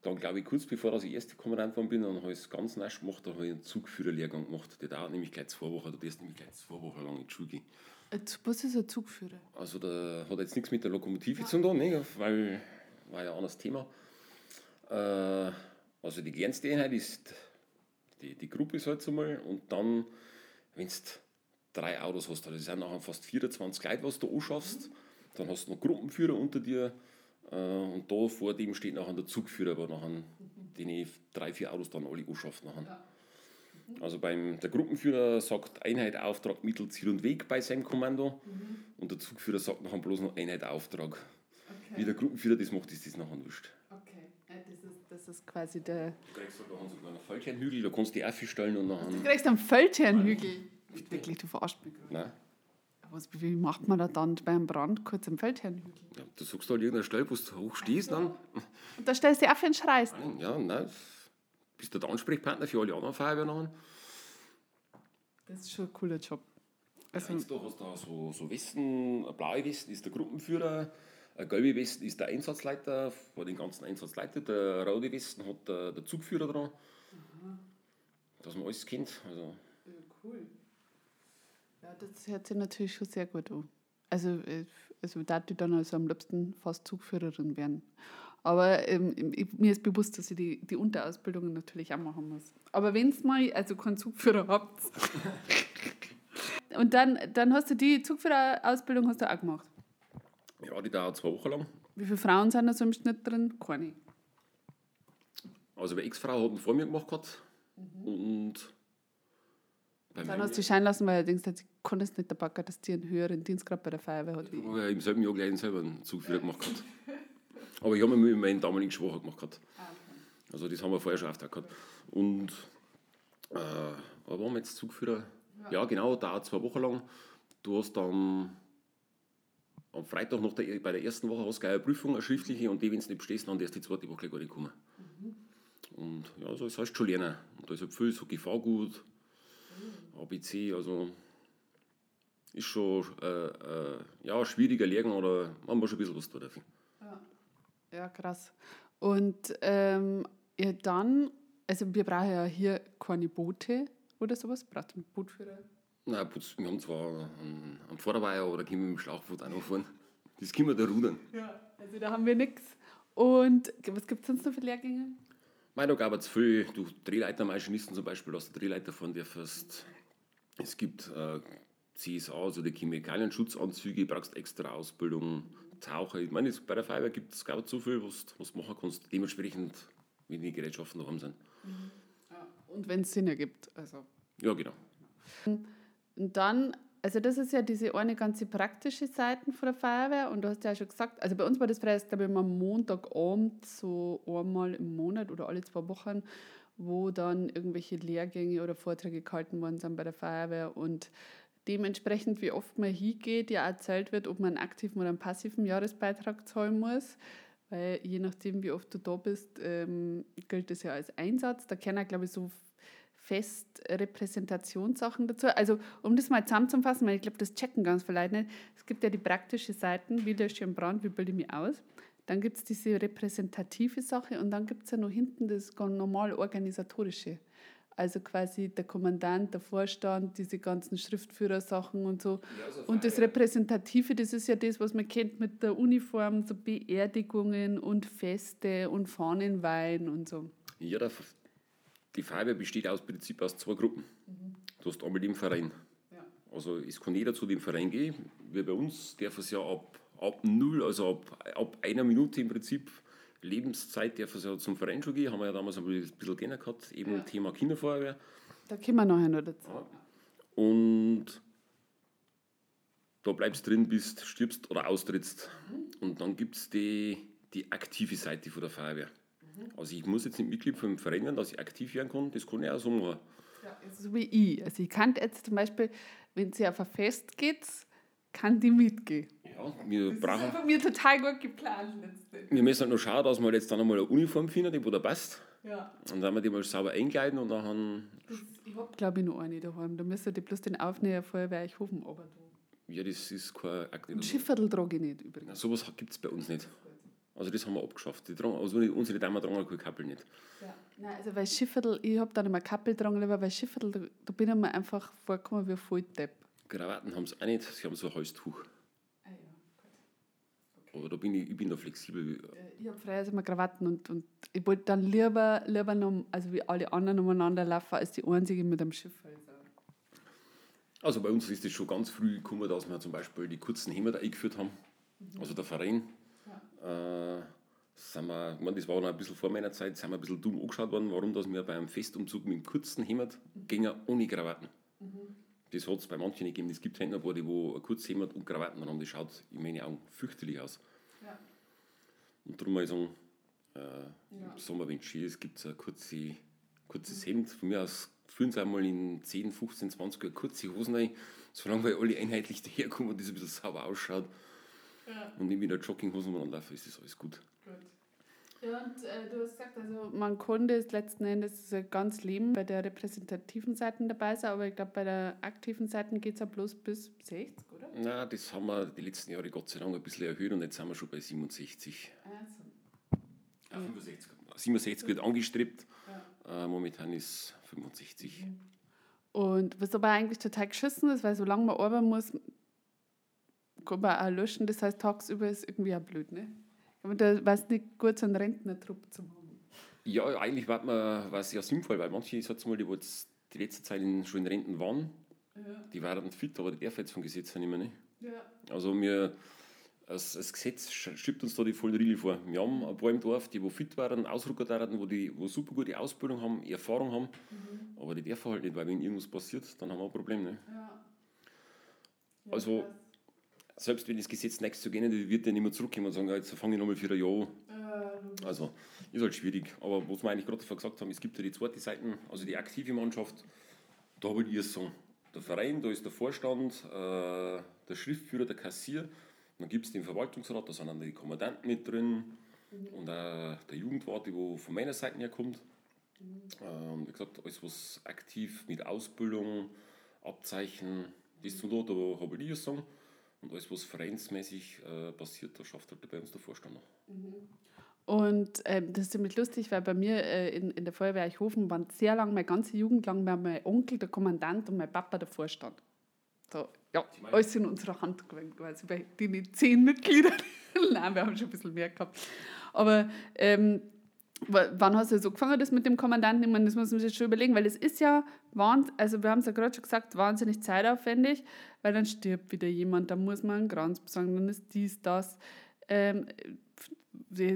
dann glaube ich, kurz bevor ich erste Kommandant geworden bin, dann habe ich es ganz nasch gemacht, da habe ich einen Zugführerlehrgang gemacht. Der dauert nämlich gleich zwei Wochen, du darfst nämlich gleich zwei Wochen lang in die Schule gehen. Was ist ein Zugführer? Also da hat jetzt nichts mit der Lokomotive zu tun, ne? weil war ja ein anderes Thema. Äh, also die kleinste Einheit ist die, die Gruppe ist halt so mal und dann, wenn du drei Autos hast. Also das sind nachher fast 24 Leute, was du anschaffst. Dann hast du noch Gruppenführer unter dir. Äh, und da vor dem steht nachher der Zugführer, aber nachher die drei, vier Autos dann alle anschafft. Nachher. Also beim, der Gruppenführer sagt Einheit, Auftrag, Mittel, Ziel und Weg bei seinem Kommando mhm. und der Zugführer sagt nachher bloß noch Einheit, Auftrag. Okay. Wie der Gruppenführer das macht, ist das nachher wurscht. Okay, ja, das, ist, das ist quasi der... Du kriegst sogar so einen Fallschirmhügel, da kannst du dich aufstellen und nachher... Du kriegst einen Fallschirmhügel? Wirklich, du verarscht mich Nein. Was, wie macht man da dann beim Brand kurz am Feldherrnhügel? Ja, du suchst halt irgendeine Stelle, wo du hoch stehst. Dann. Und da stellst du dich auf und schreist? Ja, nein. Bist du der Ansprechpartner für alle anderen Feuerwehren. Das ist schon ein cooler Job. Also, ja, du hast da so, so Westen, eine blaue Westen ist der Gruppenführer, eine gelbe Westen ist der Einsatzleiter, vor den ganzen Einsatzleiter, der rote Westen hat der, der Zugführer dran. Aha. Dass man alles kennt. Also. Ja, das hört sich natürlich schon sehr gut an. Also, äh, also da ich dann also am liebsten fast Zugführerin werden. Aber ähm, mir ist bewusst, dass ich die, die Unterausbildung natürlich auch machen muss. Aber wenn es mal also keinen Zugführer habt. und dann, dann hast du die Zugführerausbildung hast du auch gemacht? Ja, die dauert zwei Wochen lang. Wie viele Frauen sind da so im Schnitt drin? Keine. Also eine Ex-Frau hat einen vor mir gemacht gehabt. Mhm. Und dann hast du scheinen lassen, weil du denkst, konnte es nicht dabei, dass die einen höheren Dienstgrad bei der Feuerwehr hat. Ich habe ja im selben Jahr gleich selber einen Zugführer gemacht. Gehabt. Aber ich habe mir mit meinem damaligen Schwacher gemacht. Gehabt. Ah, also das haben wir vorher schon aufgeteilt gehabt. Und äh, aber waren wir jetzt Zugführer? Ja, genau, dauert zwei Wochen lang. Du hast dann am Freitag noch der, bei der ersten Woche hast du eine Prüfung, eine schriftliche, und die, wenn du nicht bestehst, dann erst die zweite Woche gar nicht kommen. Mhm. Und ja, so das heißt schon lernen. Und da ist halt viel so Gefahrgut, ABC, also ist schon äh, äh, ja, schwieriger Lehrgang oder man muss schon ein bisschen was tun dafür. Ja, ja krass. Und ähm, ja, dann, also wir brauchen ja hier keine Boote oder sowas. Braucht ein Bootführer? Nein, wir haben zwar einen, einen Vorderweiher, da können wir mit dem Schlauchboot auch noch fahren. Das können wir da rudern. Ja, also da haben wir nichts. Und was gibt es sonst noch für Lehrgänge? Mein, da gab es viel, du Drehleitermaschinisten zum Beispiel, dass du Drehleiter fahren darfst. Es gibt äh, CSA, also die Chemikalienschutzanzüge, brauchst extra Ausbildung, Taucher. Ich meine, bei der Feuerwehr gibt es gar so viel, was du machen kannst, dementsprechend, wie die Gerätschaften haben sind. Mhm. Ja, und wenn es Sinn ergibt. Also. Ja, genau. Und dann, also das ist ja diese eine ganze praktische Seite von der Feuerwehr und du hast ja schon gesagt, also bei uns war das frei, glaube ich, am Montagabend so einmal im Monat oder alle zwei Wochen wo dann irgendwelche Lehrgänge oder Vorträge gehalten worden sind bei der Feuerwehr und dementsprechend, wie oft man hingeht, ja erzählt wird, ob man einen aktiven oder einen passiven Jahresbeitrag zahlen muss. Weil je nachdem, wie oft du da bist, ähm, gilt das ja als Einsatz. Da kennen glaube ich, so fest Repräsentationssachen dazu. Also, um das mal zusammenzufassen, weil ich glaube, das checken ganz viele Leute nicht. Es gibt ja die praktischen Seiten, wie lösche ich einen Brand, wie bilde ich mich aus. Dann gibt es diese repräsentative Sache und dann gibt es ja noch hinten das normal organisatorische. Also quasi der Kommandant, der Vorstand, diese ganzen Schriftführersachen und so. Ja, also und das Repräsentative, das ist ja das, was man kennt mit der Uniform, so Beerdigungen und Feste und Fahnenweihen und so. Ja, die Feuerwehr besteht aus Prinzip aus zwei Gruppen. Mhm. Du hast einmal den Verein. Ja. Also es kann jeder zu dem Verein gehen. Wir bei uns darf es ja ab ab null, also ab, ab einer Minute im Prinzip Lebenszeit es ja zum Verein schon gehen. Haben wir ja damals ein bisschen gerne gehabt, eben ja. Thema Kinderfeuerwehr. Da kommen wir nachher noch dazu. Ja. Und da bleibst drin, bist, stirbst oder austrittst. Mhm. Und dann gibt es die, die aktive Seite von der Feuerwehr. Mhm. Also ich muss jetzt nicht Mitglied vom Verein werden, dass ich aktiv werden kann, das kann ich auch so machen. Ja, so wie ich. Also ich kann jetzt zum Beispiel, wenn sie auf ein Fest geht, kann die mitgehen. Ja, wir das brauchen. ist von mir total gut geplant letztendlich. Wir müssen halt nur schauen, dass wir jetzt dann einmal eine Uniform finden, die wo da passt. Ja. Und dann wir die mal sauber einkleiden und dann. Das, ich habe, glaube ich, noch eine daheim. Da müsst ihr bloß den Aufnäher vorher ich hoffen, aber. Ja, das ist kein Akt. Und Schifferl trage ich nicht übrigens. Na, sowas gibt es bei uns nicht. Also das haben wir abgeschafft. Die tragen, also unsere Damen tragen keine Kappel nicht. Ja. Nein, also weil Schifferl, ich habe dann immer Kappel tragen, weil Schifferl, da, da bin ich mir einfach vorgekommen wie ein Volldepp. Krawatten haben sie auch nicht, sie haben so ein Halstuch. Ah ja, okay. Aber da bin ich, ich bin da flexibel. Äh, ich habe früher immer Krawatten und, und ich wollte dann lieber, lieber noch, also wie alle anderen umeinander laufen, als die einzige mit einem Schiff. Also. Also bei uns ist es schon ganz früh gekommen, dass wir zum Beispiel die kurzen Hämmer eingeführt haben. Mhm. Also der Verein. Ja. Äh, sind wir, ich meine, das war noch ein bisschen vor meiner Zeit, sind wir ein bisschen dumm angeschaut worden, warum dass wir beim Festumzug mit dem kurzen Hemd gingen ohne Krawatten. Mhm. Das hat es bei manchen nicht gegeben. Es gibt halt noch die, wo ein kurzes Hemd und Krawatten haben. Das schaut in meinen Augen fürchterlich aus. Ja. Und darum mal sagen, äh, ja. im Sommer, wenn es schön ist, gibt es ein kurze, kurzes mhm. Hemd. Von mir aus führen sie einmal in 10, 15, 20 Jahren kurze Hosen rein, solange wir alle einheitlich daherkommen und das ein bisschen sauber ausschaut. Ja. Und nicht wieder Jogginghosen anlaufen, ist das alles gut. Ja, und äh, du hast gesagt, also man konnte es letzten Endes ganz leben bei der repräsentativen Seite dabei sein, aber ich glaube, bei der aktiven Seite geht es ja bloß bis 60, oder? Nein, das haben wir die letzten Jahre Gott sei Dank ein bisschen erhöht und jetzt sind wir schon bei 67. Also. Ja, 65. 67 wird angestrebt, ja. äh, momentan ist 65. Mhm. Und was aber eigentlich total geschissen ist, weil solange man arbeiten muss, kann man auch löschen, das heißt tagsüber ist irgendwie auch blöd, ne? Aber da war es nicht gut, so einen Rentnertrupp zu haben. Ja, eigentlich war, es ja sinnvoll, weil manche, ich sag's mal, die, jetzt die letzte Zeit in, schon in Renten waren, ja. die waren fit, aber die darf jetzt vom Gesetz nicht mehr. Ne? Ja. Also wir, das, das Gesetz schiebt uns da die vollen Riegel vor. Wir haben ein paar im Dorf, die wo fit waren, Ausrücker waren, wo die wo super gute Ausbildung haben, Erfahrung haben, mhm. aber die dürfen halt nicht, weil wenn irgendwas passiert, dann haben wir ein Problem. Ne? Ja. also selbst wenn das Gesetz nichts zu gehen wird der nicht mehr zurückkommen und sagen, jetzt fange ich nochmal für ein Jahr an. Also ist halt schwierig. Aber was wir eigentlich gerade vorher gesagt haben, es gibt ja die zweite Seite, also die aktive Mannschaft, da will ich es sagen. Der Verein, da ist der Vorstand, äh, der Schriftführer, der Kassier, dann gibt es den Verwaltungsrat, da sind dann die Kommandanten mit drin mhm. und auch der Jugendwart, der von meiner Seite her kommt. Mhm. Ähm, wie gesagt, alles was aktiv mit Ausbildung, Abzeichen, das zu tun, da habe ich es sagen. Und alles, was vereinsmäßig äh, passiert, da schafft halt bei uns der Vorstand noch. Mhm. Und ähm, das ist ziemlich lustig, weil bei mir äh, in, in der Feuerwehr Eichhofen waren sehr lange, meine ganze Jugend lang, mein Onkel der Kommandant und mein Papa der Vorstand. So, ja, alles in unserer Hand quasi, bei den zehn Mitgliedern. Nein, wir haben schon ein bisschen mehr gehabt. Aber ähm, wann hast du so gefangen, das mit dem Kommandanten? Ich meine, das muss man sich schon überlegen, weil es ist ja, also wir haben es ja gerade schon gesagt, wahnsinnig zeitaufwendig, weil dann stirbt wieder jemand, dann muss man einen Kranz besorgen, dann ist dies, das. Ähm,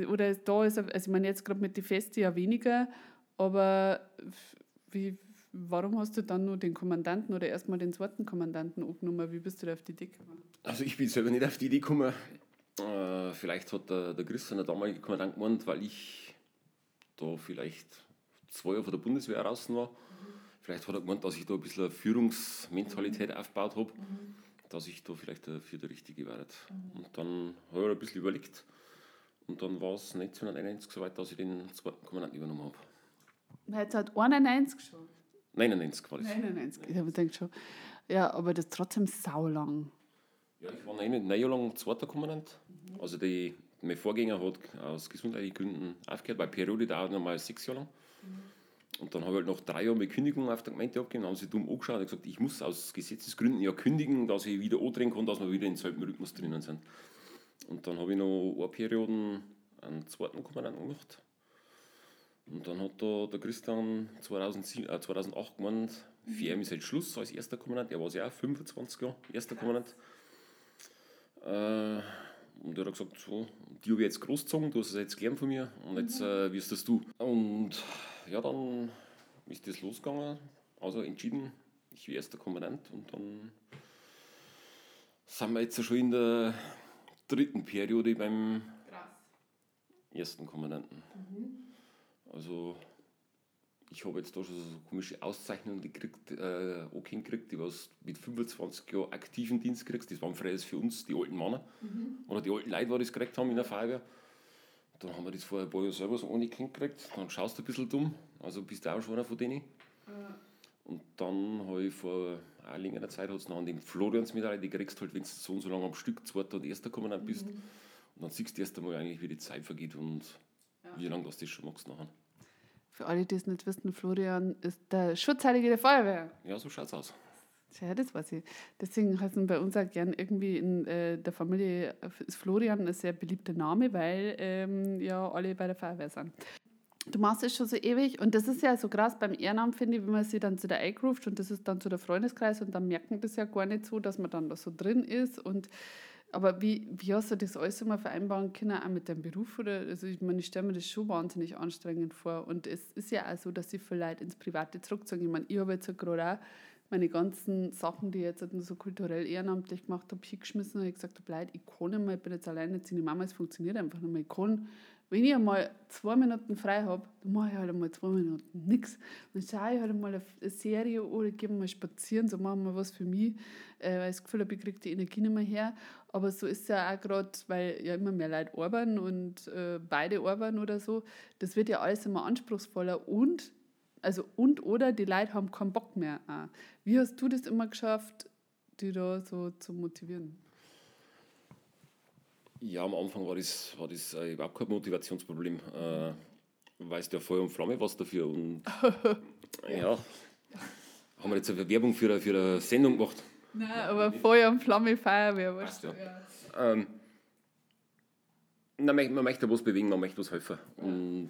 oder da ist, also ich meine jetzt gerade mit den Feste ja weniger, aber wie, warum hast du dann nur den Kommandanten oder erstmal den zweiten Kommandanten angenommen? Wie bist du da auf die Idee gekommen? Also ich bin selber nicht auf die Idee gekommen. Äh, vielleicht hat der, der Christian, der damalige Kommandant, gemeint, weil ich da vielleicht zwei Jahre von der Bundeswehr raus war. Mhm. Vielleicht hat er gemeint, dass ich da ein bisschen eine Führungsmentalität mhm. aufgebaut habe, mhm. dass ich da vielleicht für der Richtige werde. Und dann habe ich ein bisschen überlegt. Und dann war es 1991 so weit, dass ich den zweiten Kommandanten übernommen habe. Jetzt hat 91 schon? 99 war das. 99, ich habe gedacht schon. Ja, aber das ist trotzdem saulang. Ja, ich war neun, neun Jahre lang zweiter Kommandant. Also die mein Vorgänger hat aus gesundheitlichen Gründen aufgehört, weil Periode dauert normal sechs Jahre lang. Mhm. Und dann habe ich halt nach drei Jahren mit Kündigung auf der Gemeinde abgegeben, haben sie dumm angeschaut und gesagt, ich muss aus Gesetzesgründen ja kündigen, dass ich wieder andrehen kann, dass wir wieder in selben Rhythmus drinnen sind. Und dann habe ich noch eine Periode einen zweiten Kommandanten gemacht. Und dann hat da der Christian 2007, äh, 2008 gemeint, für ihn ist jetzt Schluss als erster Kommandant. Er war ja auch 25 Jahre erster Kommandant. Äh, und er hat gesagt, so, die habe ich jetzt großgezogen, du hast es jetzt gelernt von mir und jetzt mhm. äh, wirst das du. Und ja, dann ist das losgegangen, also entschieden, ich bin erster Kommandant und dann sind wir jetzt schon in der dritten Periode beim Krass. ersten Kommandanten. Mhm. Also ich habe jetzt da schon so komische Auszeichnungen gekriegt, äh, auch gekriegt, die was mit 25 Jahren aktiven Dienst kriegst. Das waren freies für uns, die alten Männer. Mhm. Oder die alten Leute, die das gekriegt haben in der Feuerwehr. Dann haben wir das vorher ein paar Jahre selber so Kind gekriegt. Dann schaust du ein bisschen dumm. Also bist du auch schon einer von denen. Und dann habe ich vor einer längeren Zeit hat's noch an den Floriansmedaille, die kriegst halt, wenn du so und so lange am Stück zweiter und erster Kommandant bist. Mhm. Und dann siehst du erst einmal eigentlich, wie die Zeit vergeht und ja. wie lange du das schon machst nachher. Für alle, die es nicht wissen, Florian ist der Schutzheilige der Feuerwehr. Ja, so schaut's aus. Ja, das weiß ich. Deswegen heißen bei uns auch gern irgendwie in äh, der Familie ist Florian ein sehr beliebter Name, weil ähm, ja alle bei der Feuerwehr sind. du machst es schon so ewig und das ist ja so krass beim Ehrenamt, finde ich, wenn man sich dann zu der eingeruft und das ist dann zu der Freundeskreis und dann merken das ja gar nicht so, dass man dann da so drin ist und aber wie, wie hast du das alles immer vereinbaren können, auch mit deinem Beruf? Oder? Also ich meine, ich stelle mir das schon wahnsinnig anstrengend vor. Und es ist ja auch so, dass sie vielleicht ins Private zurückzogen. Ich meine, ich habe jetzt gerade auch meine ganzen Sachen, die ich jetzt nur so kulturell ehrenamtlich gemacht habe, hingeschmissen und ich gesagt habe, Leute, ich kann nicht mehr, ich bin jetzt alleine, jetzt Mama, es funktioniert einfach nicht mehr. Ich kann wenn ich einmal zwei Minuten frei habe, dann mache ich halt einmal zwei Minuten nichts. Dann schaue ich halt einmal eine Serie oder gehe mal spazieren, so machen wir was für mich, äh, weil ich das Gefühl habe, ich kriege die Energie nicht mehr her. Aber so ist es ja auch gerade, weil ja immer mehr Leute arbeiten und äh, beide arbeiten oder so. Das wird ja alles immer anspruchsvoller und, also und oder die Leute haben keinen Bock mehr. Auch. Wie hast du das immer geschafft, die da so zu motivieren? Ja, am Anfang war das, war das äh, überhaupt kein Motivationsproblem. Äh, weißt ja Feuer und Flamme was dafür. Und ja, haben wir jetzt eine Werbung für eine, für eine Sendung gemacht. Nein, aber Feuer und Flamme Feuerwehr, weißt du. Ja. Ähm, man möchte was bewegen, man möchte was helfen. Und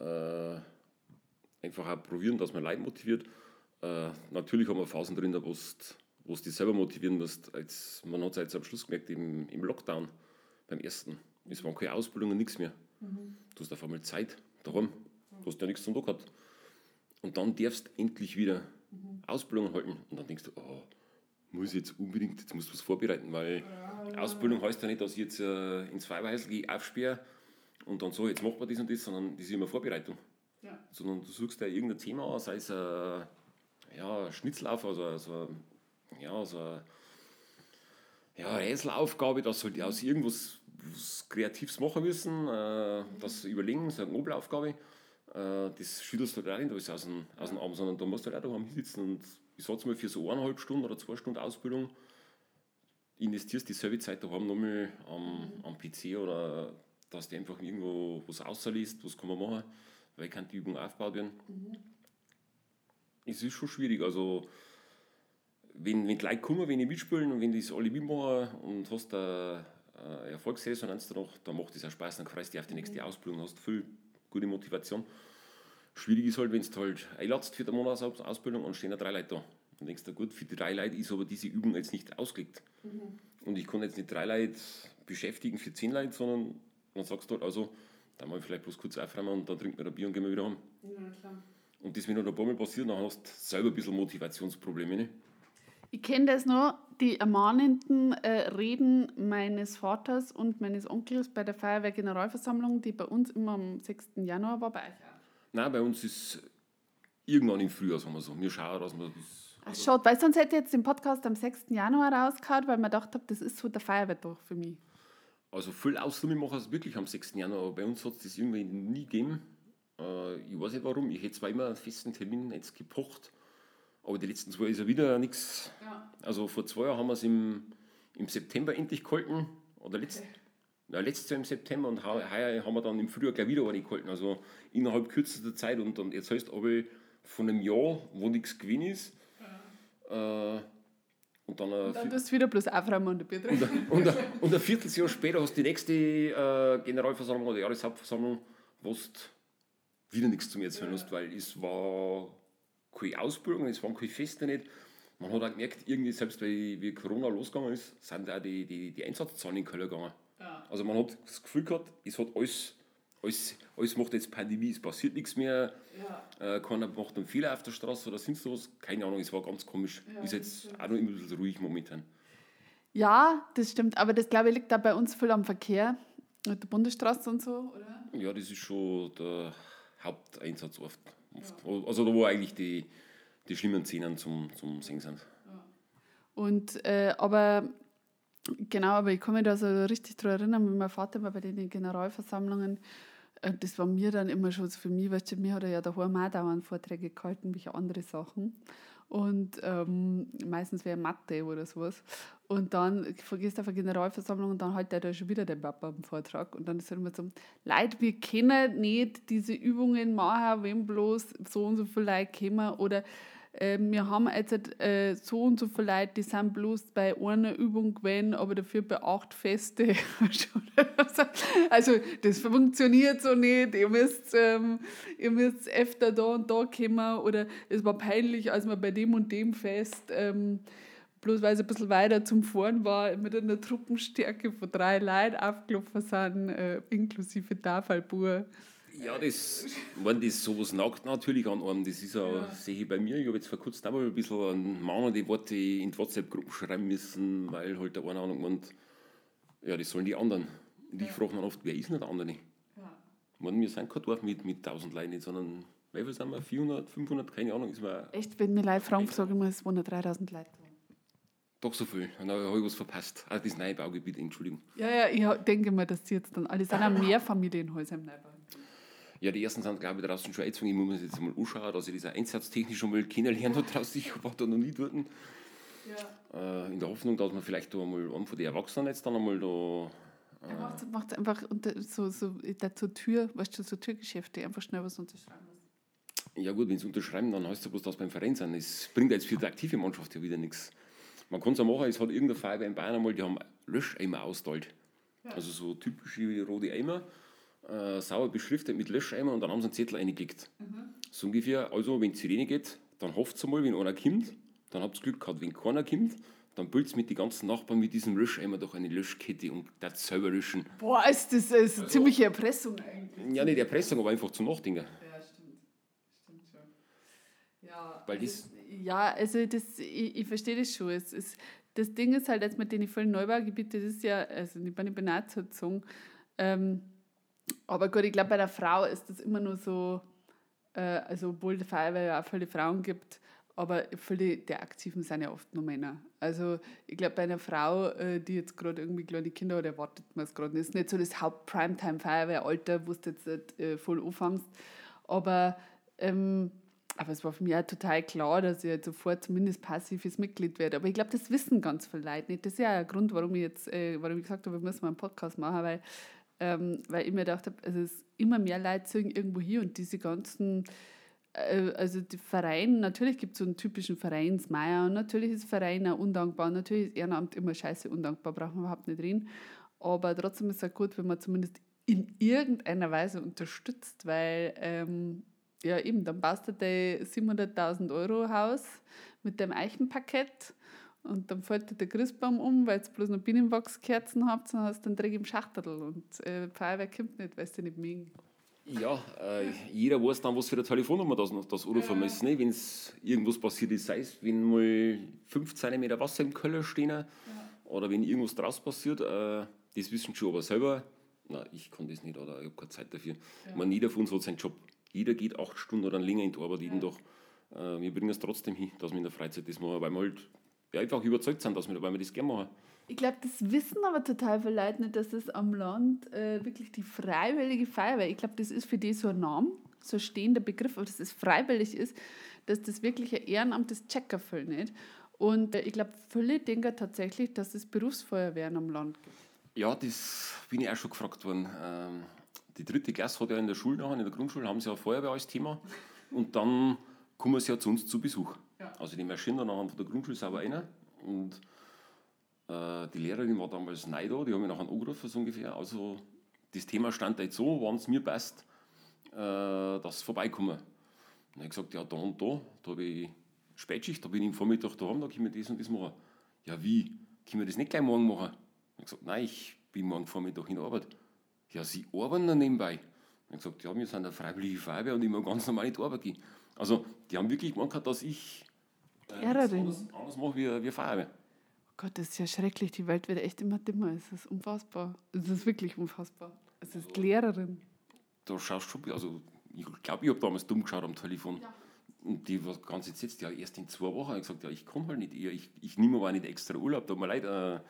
äh, einfach auch probieren, dass man Leute motiviert. Äh, natürlich haben wir Phasen drin, wo du dich selber motivieren musst. Als, man hat es jetzt am Schluss gemerkt, im, im Lockdown beim ersten. Es waren keine Ausbildungen, nichts mehr. Mhm. Du hast auf einmal Zeit darum. Du hast ja nichts zum Tag gehabt. Und dann darfst du endlich wieder mhm. Ausbildung halten. Und dann denkst du, oh, muss ich jetzt unbedingt, jetzt musst du was vorbereiten, weil. Ausbildung heißt ja nicht, dass ich jetzt äh, ins Feuerwehrhäusl gehe, aufsperre und dann so, jetzt machen wir das und das, sondern das ist immer Vorbereitung. Ja. Sondern du suchst dir irgendein Thema sei es ein ja, Schnitzlauf, also, also, ja, so ja, Rätselaufgabe, dass halt aus irgendwas was Kreatives machen müssen, äh, das überlegen, so eine Nobelaufgabe. Äh, das schüttelst du halt auch nicht alles aus dem, aus dem Arm, sondern da musst du halt auch daheim sitzen und ich sag's mal, für so eineinhalb Stunden oder zwei Stunden Ausbildung investierst die selbe Zeit daheim nochmal am, am PC oder dass du einfach irgendwo was außerliest, was kann man machen, weil kann die Übung aufgebaut werden. Mhm. Es ist schon schwierig, also wenn, wenn die Leute kommen, wenn ich mitspielen und wenn die das alle mitmachen und hast eine, eine Erfolgsresonanz danach, dann macht das auch Spaß, dann freust du dich auf die nächste mhm. Ausbildung, hast viel gute Motivation. Schwierig ist halt, wenn du halt einladst für die Monatsausbildung und stehen da drei Leute da. Dann denkst du, gut, für die drei Leute ist aber diese Übung jetzt nicht ausgelegt. Mhm. Und ich kann jetzt nicht drei Leute beschäftigen für zehn Leute, sondern dann sagst du halt, also, da mal vielleicht bloß kurz aufräumen und dann trinken wir ein Bier und gehen wir wieder heim. Ja, klar. Und das, wenn noch ein paar Mal passiert, dann hast du selber ein bisschen Motivationsprobleme. Ne? Ich kenne das noch, die ermahnenden äh, Reden meines Vaters und meines Onkels bei der Feuerwehr-Generalversammlung, die bei uns immer am 6. Januar war, bei euch auch? Nein, bei uns ist irgendwann im Frühjahr, sagen wir so. Wir schauen, dass wir das. Ach, schaut, weil sonst hätte ich jetzt den Podcast am 6. Januar rausgehauen, weil man gedacht habe, das ist so der Feuerwehrtag für mich. Also voll Ausnahme machen es wirklich am 6. Januar, aber bei uns hat es das irgendwie nie gegeben. Äh, ich weiß nicht warum, ich hätte zwar immer einen festen Termin jetzt gepocht, aber die letzten zwei ist ja wieder nichts. Ja. Also vor zwei Jahren haben wir es im, im September endlich gehalten. Oder letzt, okay. Ja, letztes Jahr im September und heuer haben wir dann im Frühjahr gleich wieder eine gehalten. Also innerhalb kürzester Zeit. Und dann jetzt heißt aber von einem Jahr, wo nichts gewesen ist. Ja. Äh, und dann, und dann tust du wieder bloß aufräumen und ein Bier und, und, und, und ein Vierteljahr später hast du die nächste äh, Generalversammlung oder Jahreshauptversammlung, wo du wieder nichts zu mir erzählen ja. hast, weil es war keine Ausbildung, es waren keine Feste nicht. Man hat auch gemerkt, irgendwie, selbst wie, wie Corona losgegangen ist, sind auch die, die, die Einsatzzahlen in Köln gegangen. Also man hat das Gefühl gehabt, es hat alles, alles, alles macht jetzt Pandemie, es passiert nichts mehr, ja. äh, keiner macht einen Fehler auf der Straße oder sonst was. Keine Ahnung, es war ganz komisch. Ja, ist jetzt auch noch immer ein bisschen ruhig momentan. Ja, das stimmt, aber das glaube ich liegt da bei uns viel am Verkehr, der Bundesstraße und so, oder? Ja, das ist schon der Haupteinsatz oft. Ja. Also da wo eigentlich die, die schlimmen Szenen zum, zum Singen sind. Und, äh, aber genau, aber ich kann mich da so richtig daran erinnern, wenn mein Vater war bei den Generalversammlungen, äh, das war mir dann immer schon für mich, weißt du, mir hat er ja daheim auch dauernd Vorträge gehalten, wie andere Sachen. Und ähm, meistens wäre Mathe oder sowas. Und dann vergisst auf eine Generalversammlung und dann halt er da schon wieder den Papa am Vortrag. Und dann ist er immer so, Leute, wir können nicht diese Übungen machen, wenn bloß so und so viele Leute kommen. Oder äh, wir haben jetzt äh, so und so viele Leute, die sind bloß bei einer Übung gewesen, aber dafür bei acht Feste. also das funktioniert so nicht, ihr müsst, ähm, ihr müsst öfter da und da kommen oder es war peinlich, als wir bei dem und dem Fest ähm, bloß weil es ein bisschen weiter zum Fahren war, mit einer Truppenstärke von drei Leuten aufgelaufen sind, äh, inklusive Tafelbuhr. Ja, das, wenn das sowas nagt natürlich an einem. Das ist ja, ja. sehe ich bei mir. Ich habe jetzt vor kurzem auch mal ein bisschen an Mann die Worte in die WhatsApp-Gruppen schreiben müssen, weil halt der eine Ahnung meint, ja, das sollen die anderen. Und ich frage dann oft, wer ist denn der andere? Ja. meine, wir sind kein Dorf mit, mit 1000 Leuten, sondern, wie viel sind wir? 400, 500, keine Ahnung. Ist mir Echt, wenn mir Leute fragen, sage ich mal, es waren 3000 Leute. Doch so viel. Dann habe ich was verpasst. Also das Neubaugebiet, Entschuldigung. Ja, ja, ich denke mal, dass die jetzt dann alle sind auch Mehrfamilienhäuser im Neubau. Ja, die ersten sind, glaube ich, draußen schon eingezogen. Ich muss mir jetzt mal anschauen, dass ich das einsatztechnisch schon mal kennenlernen habe draußen. Ich war da noch nie dort. Ja. Äh, in der Hoffnung, dass man vielleicht da mal einen von den Erwachsenen jetzt dann einmal da. Äh, er macht, macht einfach so, so zur Tür, weißt du, so Türgeschäfte, einfach schnell was unterschreiben Ja, gut, wenn sie unterschreiben, dann heißt es ja bloß, dass beim Verein sind. Es bringt jetzt für die aktive Mannschaft ja wieder nichts. Man kann es ja machen, es hat irgendeine Feuerwehr in Bayern einmal, die haben Löscheimer austeilt. Ja. Also so typische rote Eimer äh, sauer beschriftet mit Löscheimer und dann haben sie einen Zettel eingelegt. Mhm. So ungefähr, also wenn es Sirene geht, dann hofft ihr mal, wenn einer kommt, dann habt ihr Glück gehabt. Wenn keiner kommt, dann bildet mit den ganzen Nachbarn mit diesem Löscheimer doch eine Löschkette und das selber löschen. Boah, ist das, ist eine also, ziemliche Erpressung eigentlich. Ja, nicht Erpressung, aber einfach zum Nachdenken. Ja, stimmt. Stimmt schon. Ja, Weil das, ja also das, ich, ich verstehe das schon. Es, es, das Ding ist halt jetzt mit den vollen Neubaugebieten, das ist ja, also ich bin nicht sagen, ähm, aber gut, ich glaube, bei der Frau ist das immer nur so, äh, also obwohl die Feuerwehr ja auch viele Frauen gibt, aber viele der Aktiven sind ja oft nur Männer. Also ich glaube, bei einer Frau, äh, die jetzt gerade irgendwie kleine Kinder hat, erwartet man es gerade nicht. Das ist nicht so das Haupt-Primetime-Feuerwehralter, wo du jetzt äh, voll anfängst. Aber, ähm, aber es war für mich auch total klar, dass ich jetzt sofort zumindest passives Mitglied werde. Aber ich glaube, das wissen ganz viele Leute nicht. Das ist ja ein Grund, warum ich jetzt, äh, warum ich gesagt habe, wir müssen mal einen Podcast machen, weil ähm, weil ich mir gedacht habe, also es ist immer mehr Leute irgendwo hier und diese ganzen, äh, also die Vereine, natürlich gibt es so einen typischen Vereinsmeier und natürlich ist Verein auch undankbar, natürlich ist Ehrenamt immer scheiße undankbar, braucht man überhaupt nicht reden, aber trotzdem ist es auch gut, wenn man zumindest in irgendeiner Weise unterstützt, weil ähm, ja eben, dann baust du dein 700.000 Euro Haus mit dem Eichenpaket und dann fällt der Christbaum um, weil ihr bloß noch Bienenwachskerzen habt, dann hast du Dreck im Schachtel. Und äh, die Feuerwehr kommt nicht, weil sie nicht mögen. Ja, äh, jeder weiß dann, was für eine Telefonnummer das, das anrufen ja. muss. Ne? Wenn es irgendwas passiert ist, sei es, wenn mal 5 cm Wasser im Keller stehen ja. oder wenn irgendwas draus passiert, äh, das wissen schon aber selber. Na, ich kann das nicht oder ich habe keine Zeit dafür. Ja. Meine, jeder von uns hat seinen Job. Jeder geht acht Stunden oder länger in die Arbeit jeden Tag. Äh, wir bringen es trotzdem hin, dass wir in der Freizeit das machen, weil wir halt einfach überzeugt sind, dass wir, weil wir das gerne machen. Ich glaube, das wissen aber total viele Leute nicht, dass es am Land äh, wirklich die freiwillige Feuerwehr, ich glaube, das ist für die so ein Name, so ein stehender Begriff, aber dass es freiwillig ist, dass das wirklich ein Ehrenamt ist, checker viel nicht. Und äh, ich glaube, viele denken tatsächlich, dass es Berufsfeuerwehren am Land gibt. Ja, das bin ich auch schon gefragt worden. Ähm, die dritte Klasse hat ja in der Schule noch, in der Grundschule haben sie ja Feuerwehr als Thema. Und dann kommen sie ja zu uns zu Besuch. Ja. Also die marschieren dann nachher von der Grundschule sauber rein und äh, die Lehrerin war damals neu da, die haben mich nachher angerufen so ungefähr. Also das Thema stand jetzt so, wann es mir passt, äh, dass sie vorbeikommen. Dann habe ich gesagt, ja da und da, da habe ich Spätschicht, da bin ich am Vormittag daheim, da können wir das und das machen. Ja wie, können wir das nicht gleich morgen machen? Ich habe gesagt, nein, ich bin morgen Vormittag in der Arbeit. Ja, Sie arbeiten dann nebenbei. Ich habe gesagt, ja, wir sind eine freiwillige Feuerwehr und ich muss ganz normal in die Arbeit gehen. Also, die haben wirklich gemeint, dass ich Lehrerin. Anders, anders mache wie, wie Feuerwehr. Oh Gott, das ist ja schrecklich. Die Welt wird echt immer dümmer. Es ist unfassbar. Es ist wirklich unfassbar. Es ist also, Lehrerin. Da schaust du schon, also ich glaube, ich habe damals dumm geschaut am Telefon. Ja. Und die war ganz jetzt ja erst in zwei Wochen. Ich gesagt, ja, ich komme halt nicht. Ich, ich nehme aber nicht extra Urlaub. Tut mir leid. Äh, ja.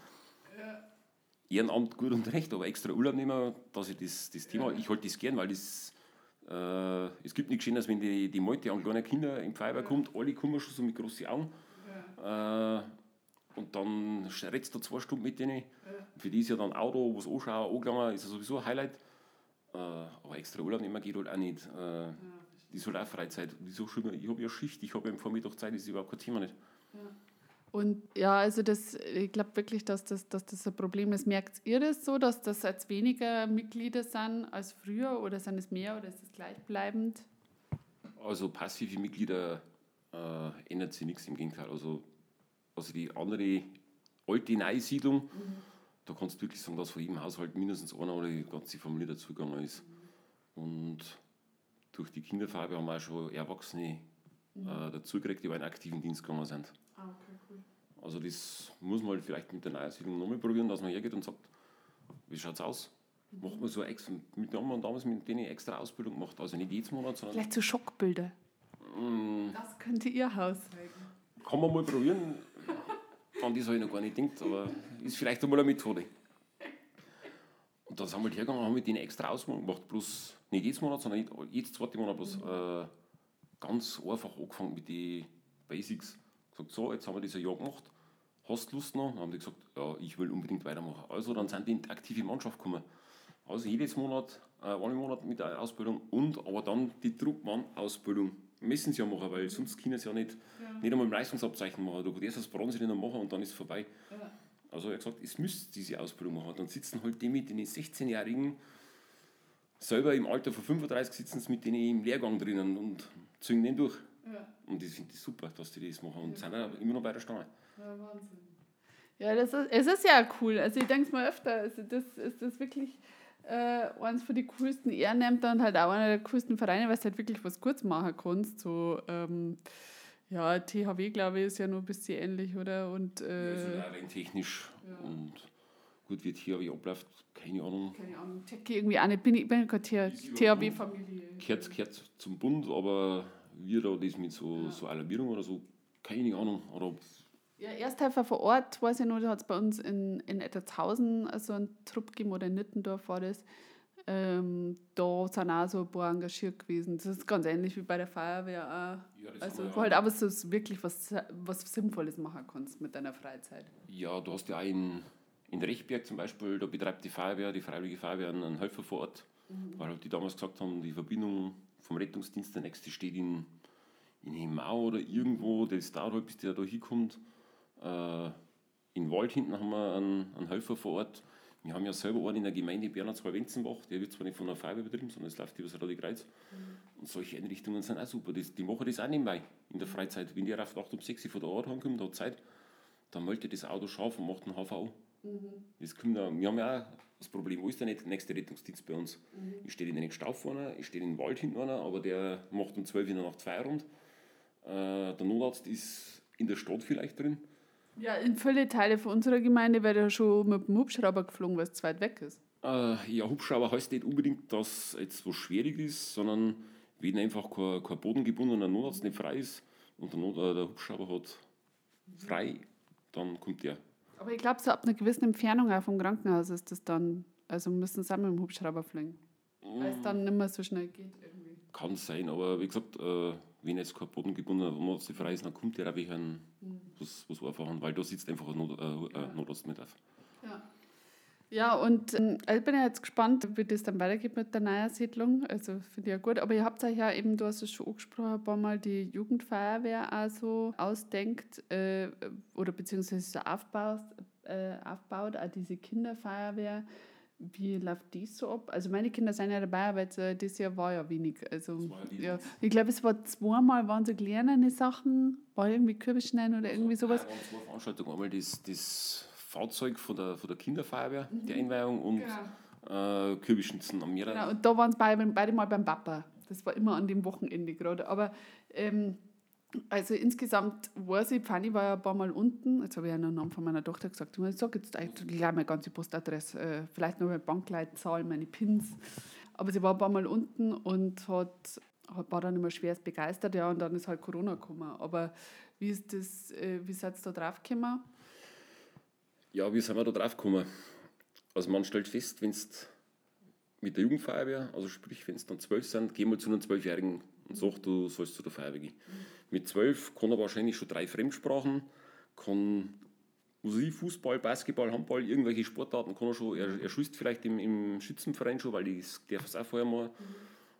Ehrenamt gut und recht, aber extra Urlaub nehmen, dass ich das, das Thema, ja. ich halte das gern, weil das äh, es gibt nichts Schöneres, wenn die, die Meute an kleine Kinder im Feuerwehr kommt, alle kommen schon so mit großen Augen. Äh, und dann redest du zwei Stunden mit denen. Für die ist ja dann Auto, was anschauen, angelangen, ist ja sowieso ein Highlight. Äh, aber extra Urlaub nehmen geht halt auch nicht. Äh, ist halt auch Freizeit. Wieso schon, ich habe ja Schicht, ich habe ja am Vormittag Zeit, das ist überhaupt kein Thema nicht. Ja. Und ja, also das, ich glaube wirklich, dass das, dass das ein Problem ist. Merkt ihr das so, dass das jetzt weniger Mitglieder sind als früher oder sind es mehr oder ist es gleichbleibend? Also passive Mitglieder äh, ändert sich nichts, im Gegenteil. Also, also die andere alte Neisiedlung, mhm. da kannst du wirklich sagen, dass von jedem Haushalt mindestens einer oder die ganze Familie dazugegangen ist. Mhm. Und durch die Kinderfarbe haben wir auch schon Erwachsene mhm. äh, dazugekriegt, die in aktiven Dienst gegangen sind. Ah, okay, cool. Also das muss man halt vielleicht mit der Neusiedlung nochmal probieren, dass man hergeht und sagt, wie schaut es aus? Mhm. Macht man so extra, mit haben wir damals mit denen extra Ausbildung gemacht, also nicht jedes Monat, sondern... Vielleicht so Schockbilder. Mm, das könnte ihr Haus sein. Kann man mal probieren. An das habe ich noch gar nicht gedacht, aber ist vielleicht einmal eine Methode. Und da sind wir halt hergegangen und haben mit denen extra Ausbildung gemacht, bloß nicht jedes Monat, sondern jedes zweite Monat bloß mhm. äh, ganz einfach angefangen mit den Basics gesagt, so, jetzt haben wir das ein Jahr gemacht, hast du Lust noch? Dann haben die gesagt, ja, ich will unbedingt weitermachen. Also dann sind die in die aktive Mannschaft gekommen. Also jedes Monat, äh, einen Monat mit der Ausbildung und aber dann die Druckmann-Ausbildung müssen sie ja machen, weil sonst können sie ja nicht, ja. nicht einmal ein Leistungsabzeichen machen. Du kannst das Bronze nicht machen und dann ist es vorbei. Ja. Also er hat gesagt, es müsste diese Ausbildung machen. Dann sitzen halt die mit den 16-Jährigen selber im Alter von 35 sitzen sie mit denen im Lehrgang drinnen und ziehen den durch. Ja. Und ich finde das super, dass die das machen und ja. sind auch immer noch bei der Stange. Ja, Wahnsinn. Ja, das ist, es ist ja cool. Also ich denke es mal öfter. Also das ist das wirklich äh, eines von den coolsten Ehrenämter und halt auch einer der coolsten Vereine, weil du halt wirklich was kurz machen kannst. So, ähm, ja, THW, glaube ich, ist ja nur ein bisschen ähnlich, oder? Und, äh, ja, also rein technisch. Ja. Und gut, wie THW abläuft, keine Ahnung. Keine Ahnung. Checke irgendwie auch nicht. Bin ich bin keine THW-Familie. Gehört, gehört zum Bund, aber wir da das mit so, ja. so Alarmierung oder so, keine Ahnung. Oder ja, Ersthelfer vor Ort, weiß ich noch, da hat es bei uns in, in Ettertshausen so einen Trupp gegeben oder in Nittendorf war das. Ähm, da sind auch so ein paar engagiert gewesen. Das ist ganz ähnlich wie bei der Feuerwehr auch. Ja, also wo halt aber so wirklich was, was Sinnvolles machen kannst mit deiner Freizeit. Ja, du hast ja auch in, in Rechberg zum Beispiel, da betreibt die Feuerwehr, die Freiwillige Feuerwehr einen Helfer vor Ort, mhm. weil halt die damals gesagt haben, die Verbindung vom Rettungsdienst, der nächste steht in, in Hemau oder irgendwo, das dauert halt, bis der da hinkommt. Äh, in Wald hinten haben wir einen, einen Helfer vor Ort. Wir haben ja selber einen in der Gemeinde Bernhard-Wenzenbach, der wird zwar nicht von der Feuerwehr betrieben, sondern es läuft über das Rote Kreuz. Mhm. Und solche Einrichtungen sind auch super. Das, die machen das auch nebenbei in der Freizeit. Wenn die auf 8 um 6 von der Art heimkommen, da hat Zeit, dann meldet das Auto scharf und macht einen HVO. Mhm. Das kommt auch, wir haben ja auch das Problem, wo ist der nächste Rettungsdienst bei uns? Mhm. Ich stehe in einem Stau vorne, ich stehe in den Wald hinten einer, aber der macht um 12 in der Nacht Feierabend. Äh, der Notarzt ist in der Stadt vielleicht drin. Ja, in viele Teile von unserer Gemeinde wäre er schon mit dem Hubschrauber geflogen, weil es zu weit weg ist. Äh, ja, Hubschrauber heißt nicht unbedingt, dass jetzt was schwierig ist, sondern wenn einfach kein, kein bodengebundener Notarzt nicht frei ist und der, Not, äh, der Hubschrauber hat frei, dann kommt der. Aber ich glaube, so ab einer gewissen Entfernung auch vom Krankenhaus ist das dann, also müssen sie auch mit dem Hubschrauber fliegen. Mm. Weil es dann nicht mehr so schnell geht irgendwie. Kann sein, aber wie gesagt, äh, wenn jetzt kein bodengebundener Notarzt frei ist, dann kommt der auch welcher mhm. was, was einfachen, weil da sitzt einfach ein Not, äh, ja. Notarzt mit auf. Ja. Ja, und äh, ich bin ja jetzt gespannt, wie das dann weitergeht mit der neuen Siedlung. Also finde ich ja gut. Aber ihr habt euch ja eben, du hast es schon angesprochen, ein paar Mal die Jugendfeuerwehr auch so ausdenkt äh, oder beziehungsweise so aufbaut, äh, aufbaut, auch diese Kinderfeuerwehr. Wie läuft dies so ab? Also meine Kinder sind ja dabei, aber jetzt, äh, dieses Jahr war ja wenig. Also, ja, ich glaube, es war zweimal waren so kleine Sachen, war irgendwie Kürbisschneiden oder irgendwie sowas. Ja, zwei Veranstaltungen. Einmal das, das Fahrzeug von der, von der Kinderfeuerwehr, mhm. die Einweihung und genau. äh, Kürbisschnitzen am Meer. Genau, und da waren es beide, beide mal beim Papa. Das war immer an dem Wochenende gerade. Aber ähm, also insgesamt weiß ich, Fanny war ja ein paar Mal unten. Jetzt habe ich ja noch einen Namen von meiner Tochter gesagt. Ich sage jetzt eigentlich gleich meine ganze Postadresse, äh, vielleicht noch meine Bankleitzahl, meine Pins. Aber sie war ein paar Mal unten und hat, war dann immer schwerst begeistert. Ja, und dann ist halt Corona gekommen. Aber wie ist das, äh, wie seid ihr da drauf gekommen? Ja, wie sind wir da drauf gekommen? Also man stellt fest, wenn es mit der Jugendfeuerwehr, also sprich, wenn es dann zwölf sind, geh mal zu einem Zwölfjährigen und sag, du sollst zu der Feuerwehr gehen. Mit zwölf kann er wahrscheinlich schon drei Fremdsprachen, kann Musik, Fußball, Basketball, Handball, irgendwelche Sportarten kann er schon, er, er schießt vielleicht im, im Schützenverein schon, weil ich darf es auch vorher mal. Mhm.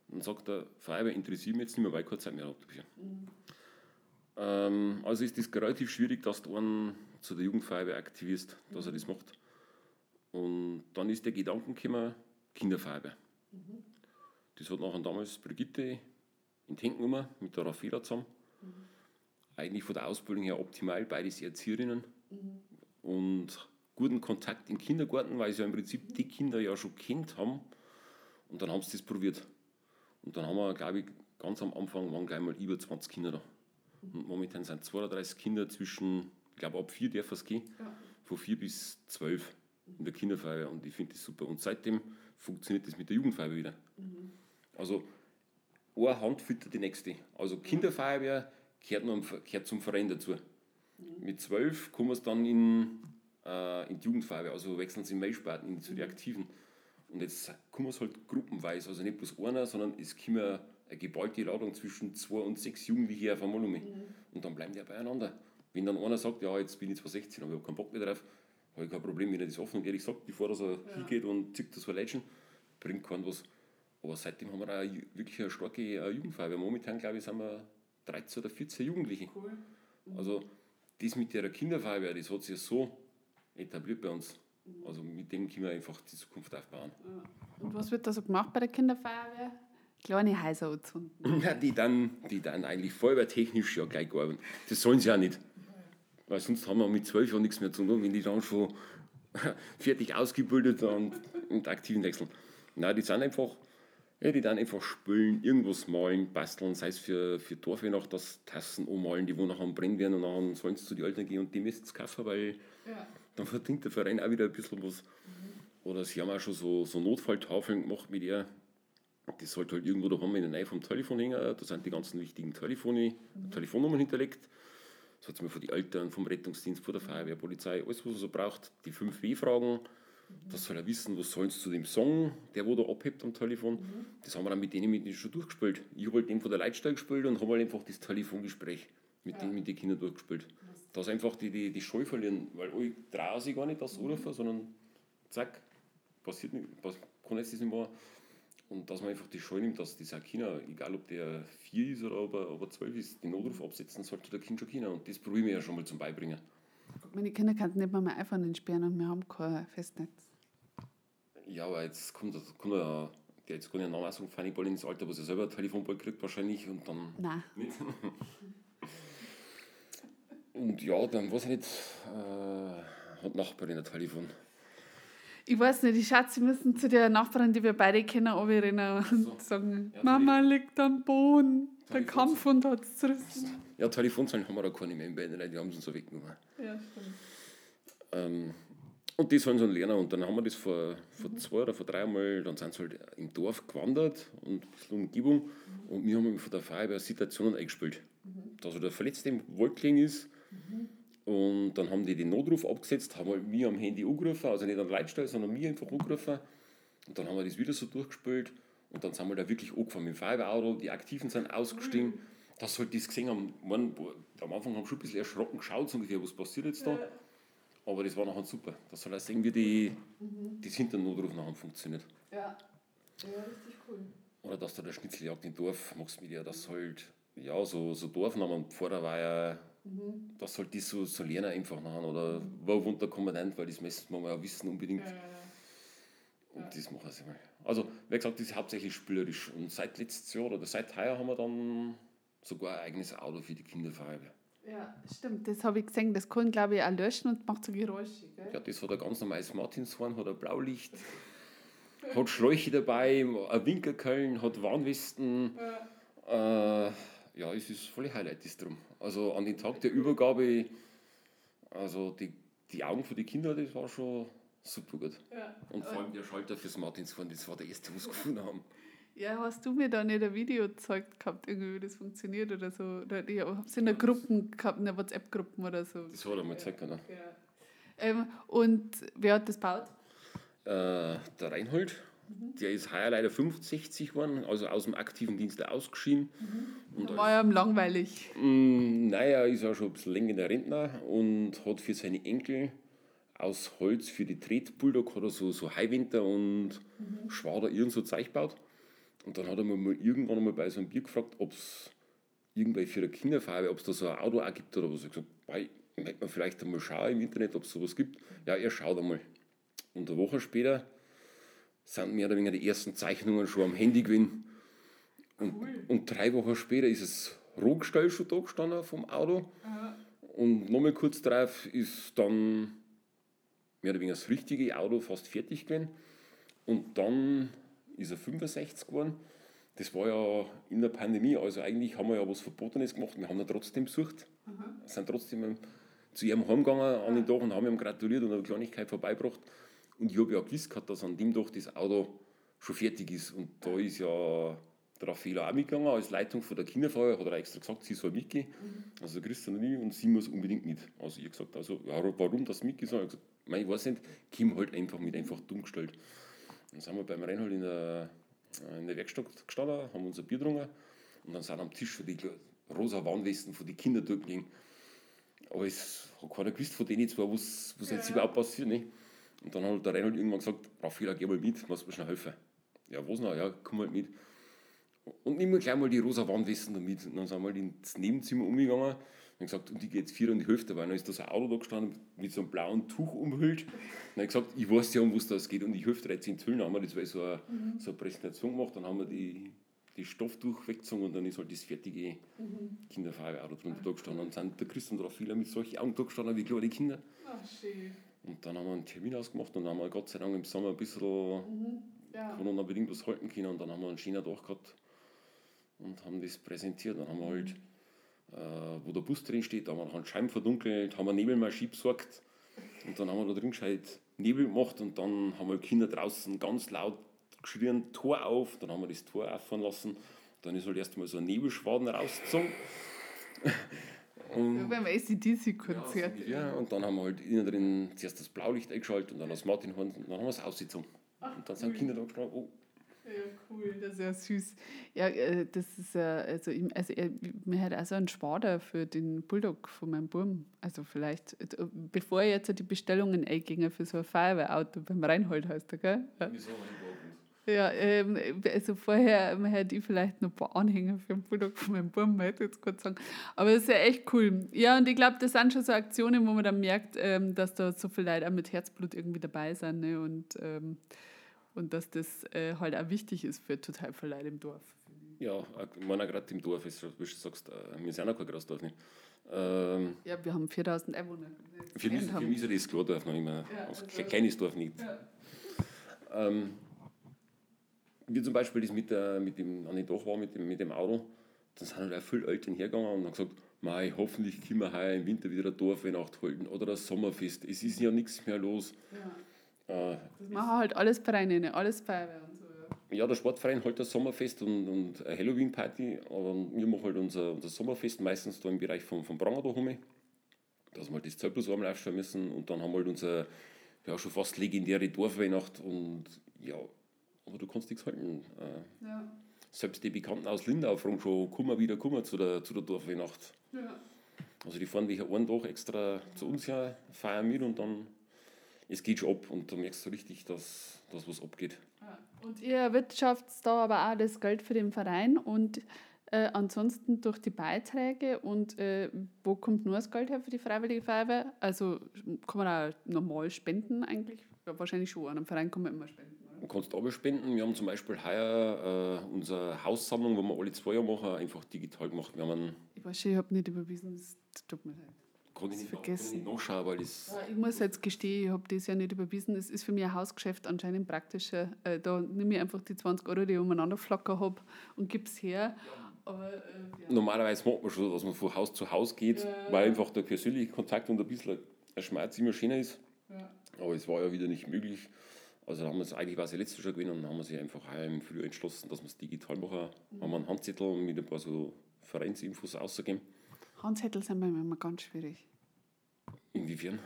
Dann sagt der Feuerwehr, interessiert mich jetzt nicht mehr, weil ich keine Zeit mehr habe. Mhm. Ähm, also ist das relativ schwierig, dass du einen zu der Jugendfeuerwehr aktivierst, dass er das macht. Und dann ist der Gedanke gekommen, Kinderfeuerwehr. Mhm. Das hat nachher damals Brigitte in Hände genommen, mit der Raffaela zusammen. Mhm. Eigentlich von der Ausbildung her optimal, beides Erzieherinnen. Mhm. Und guten Kontakt im Kindergarten, weil sie ja im Prinzip die Kinder ja schon kennt haben. Und dann haben sie das probiert. Und dann haben wir, glaube ich, ganz am Anfang waren gleich mal über 20 Kinder da. Und momentan sind 32 Kinder zwischen, ich glaube, ab vier darf es gehen, ja. von vier bis zwölf in der Kinderfeuerwehr. Und ich finde das super. Und seitdem funktioniert das mit der Jugendfeuerwehr wieder. Mhm. Also, eine Hand füttert die nächste. Also, Kinderfeuerwehr gehört, noch, gehört zum Verein dazu. Mhm. Mit zwölf kommen wir dann in, äh, in die Jugendfeuerwehr, also wechseln sie in Mailsparten zu den Aktiven. Und jetzt kommen wir halt gruppenweise, also nicht bloß einer, sondern es kommen eine geballte Ladung zwischen zwei und sechs Jugendlichen auf einmal um. Mhm. Und dann bleiben die ja beieinander. Wenn dann einer sagt, ja, jetzt bin ich zwar 16, aber ich habe keinen Bock mehr drauf, habe ich kein Problem, wenn er das offen und ehrlich sagt, bevor er ja. hingeht und zickt das Verletzen, bringt keinen was. Aber seitdem haben wir auch wirklich eine starke äh, Jugendfeuerwehr. Momentan, glaube ich, sind wir 13 oder 14 Jugendliche. Cool. Mhm. Also das mit der Kinderfeuerwehr, das hat sich so etabliert bei uns. Also mit dem können wir einfach die Zukunft aufbauen. Und was wird da so gemacht bei der Kinderfeuerwehr? Kleine Häuser anzünden? Ja, die dann, die dann eigentlich feuerwehrtechnisch ja gleich arbeiten. Das sollen sie ja nicht. Weil sonst haben wir mit zwölf Jahren nichts mehr zu tun, wenn die dann schon fertig ausgebildet und, und aktiven wechseln. Nein, die sind einfach, ja, die dann einfach spülen, irgendwas malen, basteln, sei es für, für Dorfweihnacht, dass Tassen ummalen, die wo nachher brennen werden und dann sollen sie zu den Eltern gehen und die müssen es kaufen, weil ja dann verdient der Verein auch wieder ein bisschen was. Mhm. Oder sie haben auch schon so, so Notfalltafeln gemacht mit ihr. Das sollte halt irgendwo da haben wir in der Nähe vom Telefon hängen. Da sind die ganzen wichtigen Telefone, mhm. Telefonnummern hinterlegt. Das hat man von den Eltern, vom Rettungsdienst, von der Feuerwehr, Polizei, alles, was er so braucht. Die 5 W-Fragen. Mhm. Das soll er wissen, was sollen sie zu dem Song, der wo da abhebt am Telefon. Mhm. Das haben wir dann mit denen mit denen schon durchgespielt. Ich habe halt den von der Leitstelle gespielt und habe halt einfach das Telefongespräch mit, ja. den, mit den Kindern durchgespielt dass einfach die, die, die Scheu verlieren, weil ich traue sich gar nicht das anrufen, sondern zack, passiert nicht, kann jetzt das nicht mehr. Und dass man einfach die Scheu nimmt, dass dieser Kinder, egal ob der vier ist oder ob er, ob er zwölf ist, den Notruf absetzen sollte der Kind schon Kinder. Und das probieren wir ja schon mal zum Beibringen. Meine Kinder können nicht mal mein iPhone entsperren und wir haben kein Festnetz. Ja, aber jetzt kommt, kommt ja, jetzt kann ich einen Namen sagen, Fanny Ball ins Alter, wo sie selber ein Telefonball kriegt wahrscheinlich und dann. Nein. Nicht. Und ja, dann weiß ich nicht, äh, hat Nachbarin ein Telefon. Ich weiß nicht, ich schätze, sie müssen zu der Nachbarin, die wir beide kennen, rennen und so. sagen: ja, Mama liegt am Boden, der Kampfhund hat es zerrissen. Ja, Telefonzellen haben wir da keine mehr im Band, die haben sie so weggenommen. Ja, stimmt. Ähm, und die sollen so lernen. Und dann haben wir das vor, vor mhm. zwei oder vor drei Mal, dann sind sie halt im Dorf gewandert und ein bisschen Umgebung. Mhm. Und wir haben von der Feuerwehr Situationen eingespielt. Mhm. Dass er der Verletzte im Waldkling ist und dann haben die den Notruf abgesetzt, haben halt mir am Handy angerufen, also nicht an der Leitstelle, sondern mir einfach angerufen. Und dann haben wir das wieder so durchgespielt und dann sind wir da wirklich angefangen mit dem Feuerwehrauto, die Aktiven sind ausgestiegen. Mhm. Dass halt das gesehen haben, man, am Anfang haben schon ein bisschen erschrocken geschaut, so ungefähr, was passiert jetzt da. Aber das war nachher super. Das soll auch sehen, wie die, mhm. das hinter dem Notruf nachher funktioniert. Ja. ja, richtig cool. Oder dass da der Schnitzeljagd im Dorf machst mit ihr, das halt, ja, so, so Dorfnamen. Vorher war ja Mhm. Das sollte ich so, so lernen einfach nachher. Oder mhm. wo wohnt der Kommandant, weil das müssen wir mal wissen unbedingt. Ja, Und das machen sie mal. Also, wie gesagt, das ist hauptsächlich spielerisch. Und seit letztes Jahr oder seit heuer haben wir dann sogar ein eigenes Auto für die Kinderfeuerwehr. Ja, stimmt, das habe ich gesehen. Das kann, glaube ich, auch löschen und macht so Geräusche. Gell? Ja, das hat ein ganz normales Martinshorn, hat ein Blaulicht, hat Schläuche dabei, ein Winkelköln, hat Warnwesten. Ja. Äh, ja, es ist voll Highlight ist drum. Also an den Tag der Übergabe, also die, die Augen für die Kinder, das war schon super gut. Ja. Und vor allem der Schalter fürs Martinsfahren, das war der erste, was gefunden haben. Ja, hast du mir da nicht ein Video gezeigt gehabt, irgendwie, wie das funktioniert oder so? Oder ich hab's in der Gruppen gehabt, in der WhatsApp-Gruppen oder so. Das hat er mal gezeigt, genau. Ja. Ähm, und wer hat das gebaut? Äh, der Reinhold der ist heuer leider 65 geworden, also aus dem aktiven Dienst ausgeschieden. Mhm. Und war ja langweilig. Mh, mm, naja, ist auch schon ein bisschen länger der Rentner und hat für seine Enkel aus Holz für die Tretbulldog oder so, so Highwinter und mhm. Schwader irgend so Zeug gebaut. Und dann hat er mir mal irgendwann einmal bei so einem Bier gefragt, ob es irgendwelche für eine Kinderfarbe, ob es da so ein Auto auch gibt oder was. Ich habe gesagt, ich möchte mal vielleicht einmal schauen im Internet, ob es sowas gibt. Ja, er schaut einmal. Und eine Woche später sind mehr oder weniger die ersten Zeichnungen schon am Handy gewesen. Und, cool. und drei Wochen später ist es Rohgestell schon da gestanden vom Auto. Aha. Und nochmal kurz drauf ist dann mehr oder weniger das richtige Auto fast fertig gewesen. Und dann ist er 65 geworden. Das war ja in der Pandemie, also eigentlich haben wir ja was Verbotenes gemacht. Wir haben ihn trotzdem besucht, mhm. sind trotzdem zu ihrem heimgegangen an den Tag und haben ihm gratuliert und eine Kleinigkeit vorbeigebracht. Und ich habe ja gewusst gehabt, dass an dem Tag das Auto schon fertig ist. Und da ist ja der Raffaele auch mitgegangen als Leitung von der Kinderfeuer, hat er extra gesagt, sie soll mitgehen. Mhm. Also Christian und ich, und sie muss unbedingt mit. Also ich habe gesagt, also, ja, warum das mitgehen soll? Ich gesagt, ich weiß nicht, Kim halt einfach mit, einfach dumm gestellt. Dann sind wir beim Reinhold in der, in der Werkstatt gestanden, haben unser Bier getrunken und dann sind am Tisch schon die rosa Warnwesten von den Kindern durchgelegen. Aber es hat keiner gewusst von denen zwar, was, was ja, jetzt überhaupt passiert. Nicht? Und dann hat der Reinhold irgendwann gesagt, Raffaella, geh mal mit, musst mir schnell helfen. Ja, was noch? Ja, komm halt mit. Und nimm mir gleich mal die rosa Wandwesten damit. Und dann sind wir halt ins Nebenzimmer umgegangen und gesagt, und die geht jetzt vier und die Hälfte, weil dann ist da so ein Auto da gestanden mit so einem blauen Tuch umhüllt. Und dann habe ich gesagt, ich weiß ja, um was das geht und ich helfe 13 Hüllen. Dann haben wir das war so eine, mhm. so eine Präsentation gemacht, dann haben wir die, die Stofftuch weggezogen und dann ist halt das fertige mhm. Kinderfarbe-Auto drunter da gestanden. Und dann sind der Christen drauf viele mit solchen Augen da gestanden wie kleine Kinder. Ach, schön. Und dann haben wir einen Termin ausgemacht und dann haben wir Gott sei Dank im Sommer ein bisschen mhm. ja. Corona-bedingt was halten können und dann haben wir einen schönen Tag gehabt und haben das präsentiert. Dann haben wir halt, äh, wo der Bus drin steht, haben wir einen Scheiben verdunkelt, haben wir Nebelmaschine besorgt und dann haben wir da drin gescheit Nebel gemacht und dann haben wir Kinder draußen ganz laut geschrien, Tor auf, dann haben wir das Tor auffahren lassen, dann ist halt erstmal so ein Nebelschwaden rausgezogen. Und, ja, beim ACDC-Konzert. Ja, ja, und dann haben wir halt innen drin zuerst das Blaulicht eingeschaltet und dann das Martinhorn und dann haben wir es ausgezogen. Und dann sind Kinder da gestanden, oh. Ja, cool, das ist ja süß. Ja, äh, das ist ja, also, also mir hat also einen Spader für den Bulldog von meinem Burm. Also vielleicht, äh, bevor jetzt die Bestellungen eingingen für so ein Feuerwehrauto beim Reinhold heißt er, gell? Wieso? Ja, ähm, also vorher hätte ich vielleicht noch ein paar Anhänger für den Bulldog von meinem Buben, hätte ich jetzt gerade sagen. Aber das ist ja echt cool. Ja, und ich glaube, das sind schon so Aktionen, wo man dann merkt, ähm, dass da so viele Leute auch mit Herzblut irgendwie dabei sind. Ne? Und, ähm, und dass das äh, halt auch wichtig ist für total viele Leute im Dorf. Ja, ich meine, gerade im Dorf ist, wie du sagst, äh, wir sind auch kein Großdorf nicht. Ähm, ja, wir haben 4000 Einwohner. Für mich, für mich ist das Klordorf noch immer. Ja, also ein kleines Dorf nicht. Ja. Wie zum Beispiel das mit, der, mit dem, an den Tag war mit dem, mit dem Auto, dann sind halt auch viele Eltern hergegangen und haben gesagt, Mei, hoffentlich können wir heuer im Winter wieder eine Dorfweihnacht halten oder das Sommerfest. Es ist ja nichts mehr los. Ja. Äh, das machen halt alles Vereine, alles Feuerwehr und so. Ja. ja, der Sportverein halt das Sommerfest und, und eine Halloween-Party, aber wir machen halt unser, unser Sommerfest meistens da im Bereich vom, vom Pranger da rum, dass wir halt das Zelt bloß einmal aufstellen müssen und dann haben wir halt unsere ja, schon fast legendäre Dorfweihnacht und ja, aber du kannst nichts halten. Äh, ja. Selbst die Bekannten aus Lindau fragen schon, komm mal wieder, komm mal zu der, zu der Dorfweihnacht. Ja. Also die fahren welche einen Tag extra zu uns her, feiern mit und dann, es geht schon ab und da merkst du richtig, dass, dass was abgeht. Ja. Und ihr wirtschaftet da aber auch das Geld für den Verein und äh, ansonsten durch die Beiträge und äh, wo kommt nur das Geld her für die Freiwillige Feuerwehr? Also kann man auch normal spenden eigentlich? Ja, wahrscheinlich schon, an einem Verein kann man immer spenden kannst spenden. Wir haben zum Beispiel heuer äh, unsere Haussammlung, wo wir alle zwei Jahre machen, einfach digital gemacht. Wir haben ich weiß schon, ich habe nicht überwiesen, das tut mir leid. Kann ich, nicht, vergessen. Kann ich weil das ja, Ich muss jetzt gestehen, ich habe das ja nicht überwiesen. Es ist für mich ein Hausgeschäft anscheinend praktischer. Äh, da nehme ich einfach die 20 Euro, die ich umeinander flacker habe und gebe es her. Aber, äh, ja. Normalerweise macht man schon, dass man von Haus zu Haus geht, weil einfach der persönliche Kontakt und ein bisschen ein Schmerz immer schöner ist. Aber es war ja wieder nicht möglich. Also haben wir es eigentlich war es ja letztes Jahr gewesen und dann haben wir sich einfach im Frühjahr entschlossen, dass wir es digital machen. Mhm. Haben wir einen Handzettel mit ein paar so Vereinsinfos ausgegeben. Handzettel sind bei mir immer ganz schwierig. Inwiefern?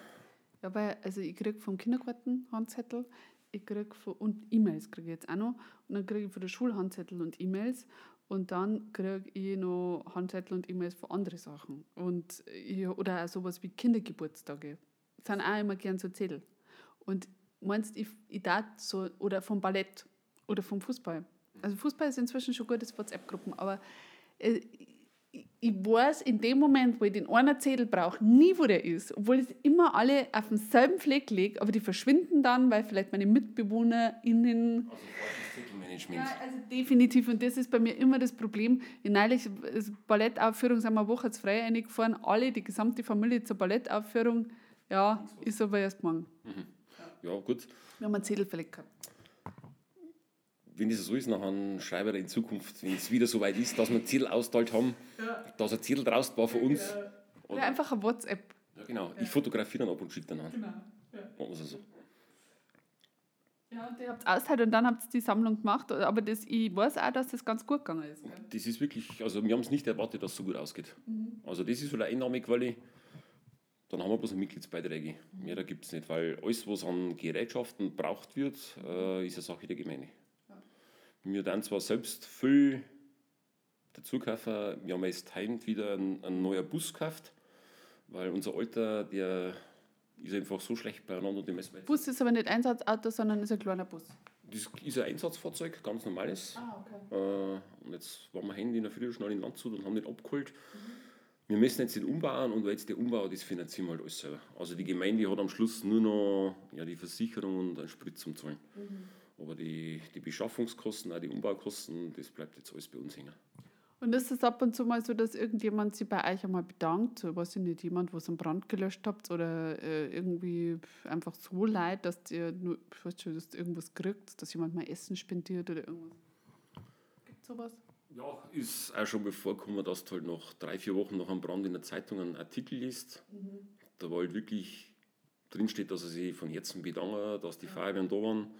Ja, weil also ich kriege vom Kindergarten Handzettel, ich kriege und E-Mails kriege ich jetzt auch noch und dann kriege ich von der Schule Handzettel und E-Mails und dann kriege ich noch Handzettel und E-Mails von anderen Sachen und ich, oder auch sowas wie Kindergeburtstage. Das sind auch immer gern so Zettel. Und meinst ich, ich darf so, oder vom Ballett oder vom Fußball. Also Fußball ist inzwischen schon gutes WhatsApp-Gruppen, aber äh, ich weiß in dem Moment, wo ich den einen Zettel brauche, nie, wo der ist. Obwohl es immer alle auf demselben Fleck liegt, aber die verschwinden dann, weil vielleicht meine MitbewohnerInnen. Also Zettelmanagement. Ja, also definitiv. Und das ist bei mir immer das Problem. In neulich Ballettaufführung sind wir eine Woche zu frei eingefahren, alle, die gesamte Familie zur Ballettaufführung. Ja, ist aber erst morgen. Mhm. Ja, gut. Wir haben einen Zettel vielleicht gehabt wenn das so ist, dann schreibe ich in Zukunft, wenn es wieder so weit ist, dass wir ein Ziel austeilt haben, ja. dass ein Ziel draus war für uns. Ja. Oder einfach ein WhatsApp. Ja, genau. Ja. Ich fotografiere dann ab und schicke dann an. Genau. Ja. Machen wir so. Ja, und ihr habt austeilt und dann habt ihr die Sammlung gemacht. Aber das, ich weiß auch, dass das ganz gut gegangen ist. Das ist wirklich, also wir haben es nicht erwartet, dass es so gut ausgeht. Mhm. Also das ist so eine Einnahmequelle. Dann haben wir bloß Mitgliedsbeiträge. Mehr gibt es nicht, weil alles, was an Gerätschaften braucht wird, äh, ist eine Sache der Gemeinde. Wir dann zwar selbst viel dazu kaufen, wir haben jetzt heute wieder einen, einen neuen Bus gekauft, weil unser Alter, der ist einfach so schlecht beieinander. Die Bus ist aber nicht Einsatzauto, sondern ist ein kleiner Bus. Das ist ein Einsatzfahrzeug, ganz normales. Ah, okay. Äh, und jetzt waren wir Handy in der Früh schnell in Landshut und haben den abgeholt. Mhm. Wir müssen jetzt den umbauen und weil jetzt der Umbau, das finanzieren wir halt alles selber. Also die Gemeinde hat am Schluss nur noch ja, die Versicherung und einen Sprit zum Zahlen. Mhm. Aber die, die Beschaffungskosten, auch die Umbaukosten, das bleibt jetzt alles bei uns hängen. Und ist es ab und zu mal so, dass irgendjemand sich bei euch einmal bedankt? So, weiß ich nicht, jemand, was einen Brand gelöscht habt oder äh, irgendwie einfach so leid, dass ihr nur, ich weiß schon, dass ihr irgendwas kriegt, dass jemand mal Essen spendiert oder irgendwas? Gibt es sowas? Ja, ist auch schon vorgekommen, dass du halt nach drei, vier Wochen nach einem Brand in der Zeitung einen Artikel liest. Mhm. Da war halt wirklich drinsteht, dass er sich von Herzen bedankt, dass die Feuerwehren da waren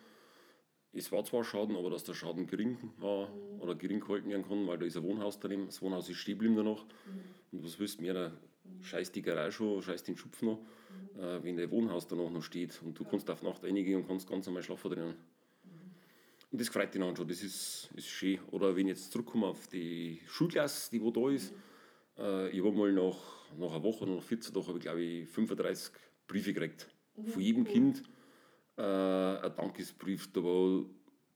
es war zwar Schaden, aber dass der Schaden gering war mhm. oder gering gehalten werden kann, weil da ist ein Wohnhaus drin, das Wohnhaus ist stehen geblieben danach. Mhm. Und was willst du mehr, da scheiß die Garage schon, scheiß den Schupf noch, mhm. äh, wenn der Wohnhaus danach noch steht und du ja. kannst auf Nacht reingehen und kannst ganz normal schlafen drinnen. Und das freut dich dann schon, das ist, ist schön. Oder wenn ich jetzt zurückkomme auf die Schulklasse, die wo da ist, äh, ich habe mal nach, nach einer Woche, nach 14 Tagen, habe ich glaube ich 35 Briefe gekriegt. Von jedem Kind äh, ein Dankesbrief, da war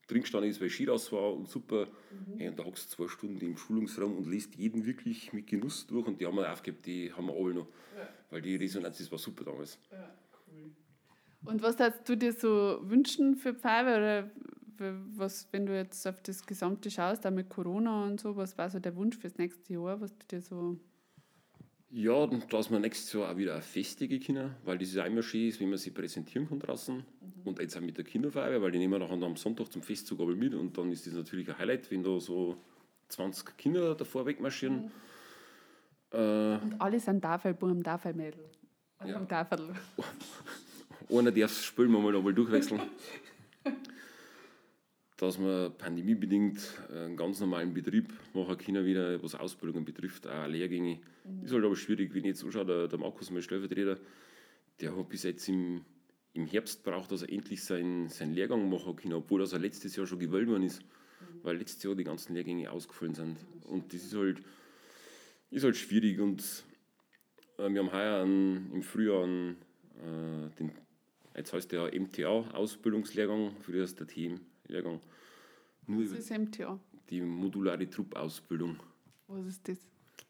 drin gestanden ist, weil Skiras war und super. Mhm. Hey, und da hockst du zwei Stunden im Schulungsraum und liest jeden wirklich mit Genuss durch und die haben wir aufgegeben, die haben wir alle noch. Ja. Weil die Resonanz, das war super damals. Ja, cool. Und was würdest du dir so wünschen für Pfeife oder was, wenn du jetzt auf das Gesamte schaust, auch mit Corona und so, was war so der Wunsch fürs nächste Jahr, was du dir so ja, dass wir nächstes Jahr auch wieder eine festige können, weil das ist auch immer schön ist, wenn man sie präsentieren kann draußen. Mhm. Und jetzt auch mit der Kinderfeier, weil die nehmen wir nachher am Sonntag zum Festzug aber mit und dann ist das natürlich ein Highlight, wenn da so 20 Kinder davor wegmarschieren. Mhm. Äh, und alle sind Tafelbuben, Tafelmädel. Ja. Am Tafel. Einer darf das Spielen mal mal durchwechseln. dass wir pandemiebedingt einen ganz normalen Betrieb machen können, wieder was Ausbildungen betrifft, auch Lehrgänge. Mhm. Ist halt aber schwierig, wenn ich jetzt anschaue, der, der Markus, mein Stellvertreter, der hat bis jetzt im, im Herbst braucht, dass er endlich seinen, seinen Lehrgang machen kann, obwohl das er letztes Jahr schon gewählt worden ist, mhm. weil letztes Jahr die ganzen Lehrgänge ausgefallen sind. Und das ist halt, ist halt schwierig. Und äh, wir haben heuer einen, im Frühjahr einen, äh, den, jetzt heißt der MTA-Ausbildungslehrgang, für das der Team Lehrgang. Nur Was ist MTA? Die modulare Truppausbildung. Was ist das?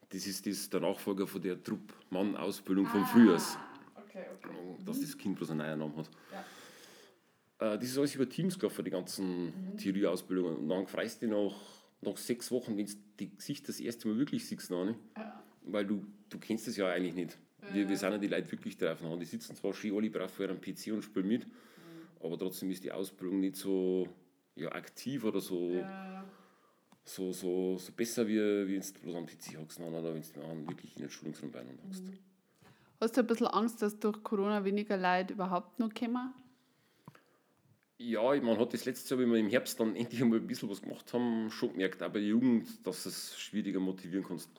Das ist das, der Nachfolger von der Truppmann-Ausbildung ah, von Frühjahrs. Okay, okay. Dass mhm. das Kind bloß einen neuen Namen hat. Ja. Äh, das ist alles über Teams gelaufen, die ganzen mhm. Theorieausbildungen. Und dann freust du dich nach, nach sechs Wochen, wenn du die Gesicht das erste Mal wirklich siehst, ne? Ja. weil du, du kennst das ja eigentlich nicht. Wir, wir sind ja die Leute wirklich drauf. Die sitzen zwar schön alle brav vor einem PC und spielen mit, mhm. aber trotzdem ist die Ausbildung nicht so ja, aktiv oder so, ja. so, so, so besser, wie, wie wenn du bloß am PC hockst oder wenn du wirklich in den Schulungsraum bei hockst. Mhm. Hast du ein bisschen Angst, dass durch Corona weniger Leute überhaupt noch kommen? Ja, man hat das letzte Jahr, wenn wir im Herbst dann endlich einmal ein bisschen was gemacht haben, schon gemerkt, auch bei der Jugend, dass es schwieriger motivieren kannst.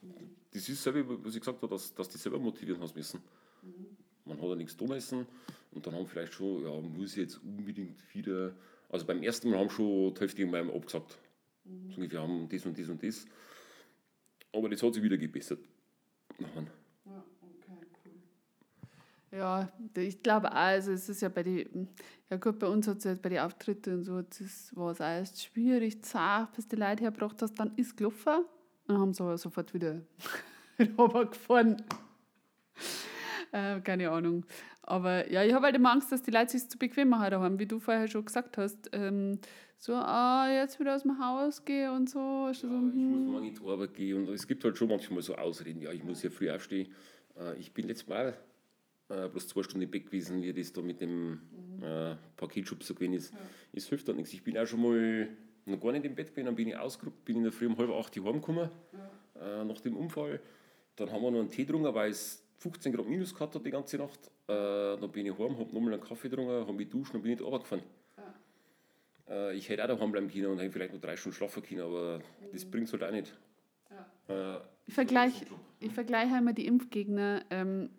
Das ist selber, was ich gesagt habe, dass, dass die selber motivieren hast müssen. Mhm. Man hat ja nichts tun müssen und dann haben vielleicht schon, ja, muss ich jetzt unbedingt wieder also beim ersten Mal haben schon die Hälfte irgendwann abgesagt. Mhm. So, wir haben das und das und das. Aber das hat sich wieder gebessert. Nachher. Ja, okay, cool. Ja, ich glaube auch, also es ist ja bei den, ja gut, bei uns hat es ja bei den Auftritten und so, das war es erst schwierig, zart, bis die Leute hergebracht hast, dann ist gelaufen und dann haben sie aber sofort wieder runtergefahren. äh, keine Ahnung. Aber ja, ich habe halt immer Angst, dass die Leute sich zu bequem machen haben, wie du vorher schon gesagt hast. Ähm, so, ah, jetzt wieder aus dem Haus gehen und so. Ja, so ich hm. muss morgen in die Arbeit gehen und es gibt halt schon manchmal so Ausreden, ja, ich muss ja früh aufstehen. Äh, ich bin letztes Mal äh, bloß zwei Stunden im Bett gewesen, wie das da mit dem mhm. äh, Paketschub so gewesen ist. Ja. Es hilft da nichts. Ich bin auch schon mal noch gar nicht im Bett gewesen, dann bin ich ausgerückt, bin in der Früh um halb acht heimgekommen, ja. äh, nach dem Unfall. Dann haben wir noch einen Tee getrunken, weil es 15 Grad minus gehabt hat die ganze Nacht. Äh, dann bin ich heim, habe nochmal einen Kaffee getrunken, habe mich duschen und bin nicht runtergefahren. Ja. Äh, ich hätte auch daheim bleiben können und hätte vielleicht noch drei Stunden schlafen können, aber mhm. das bringt es halt auch nicht. Ja. Äh, ich vergleiche ich vergleich immer die Impfgegner ähm,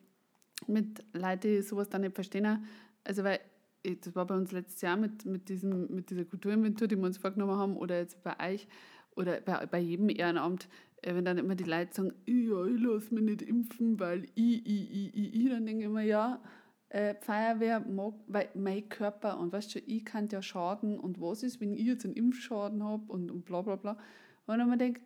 mit Leuten, die sowas dann nicht verstehen. Also, weil das war bei uns letztes Jahr mit, mit, diesem, mit dieser Kulturinventur, die wir uns vorgenommen haben, oder jetzt bei euch oder bei, bei jedem Ehrenamt, wenn dann immer die Leute sagen, ja, ich lasse mich nicht impfen, weil ich, ich, ich, ich, dann denke ich immer, ja, äh, Feuerwehr mag, weil mein Körper und weißt du, ich kann ja schaden und was ist, wenn ich jetzt einen Impfschaden habe und, und bla bla bla. Und dann man denkt,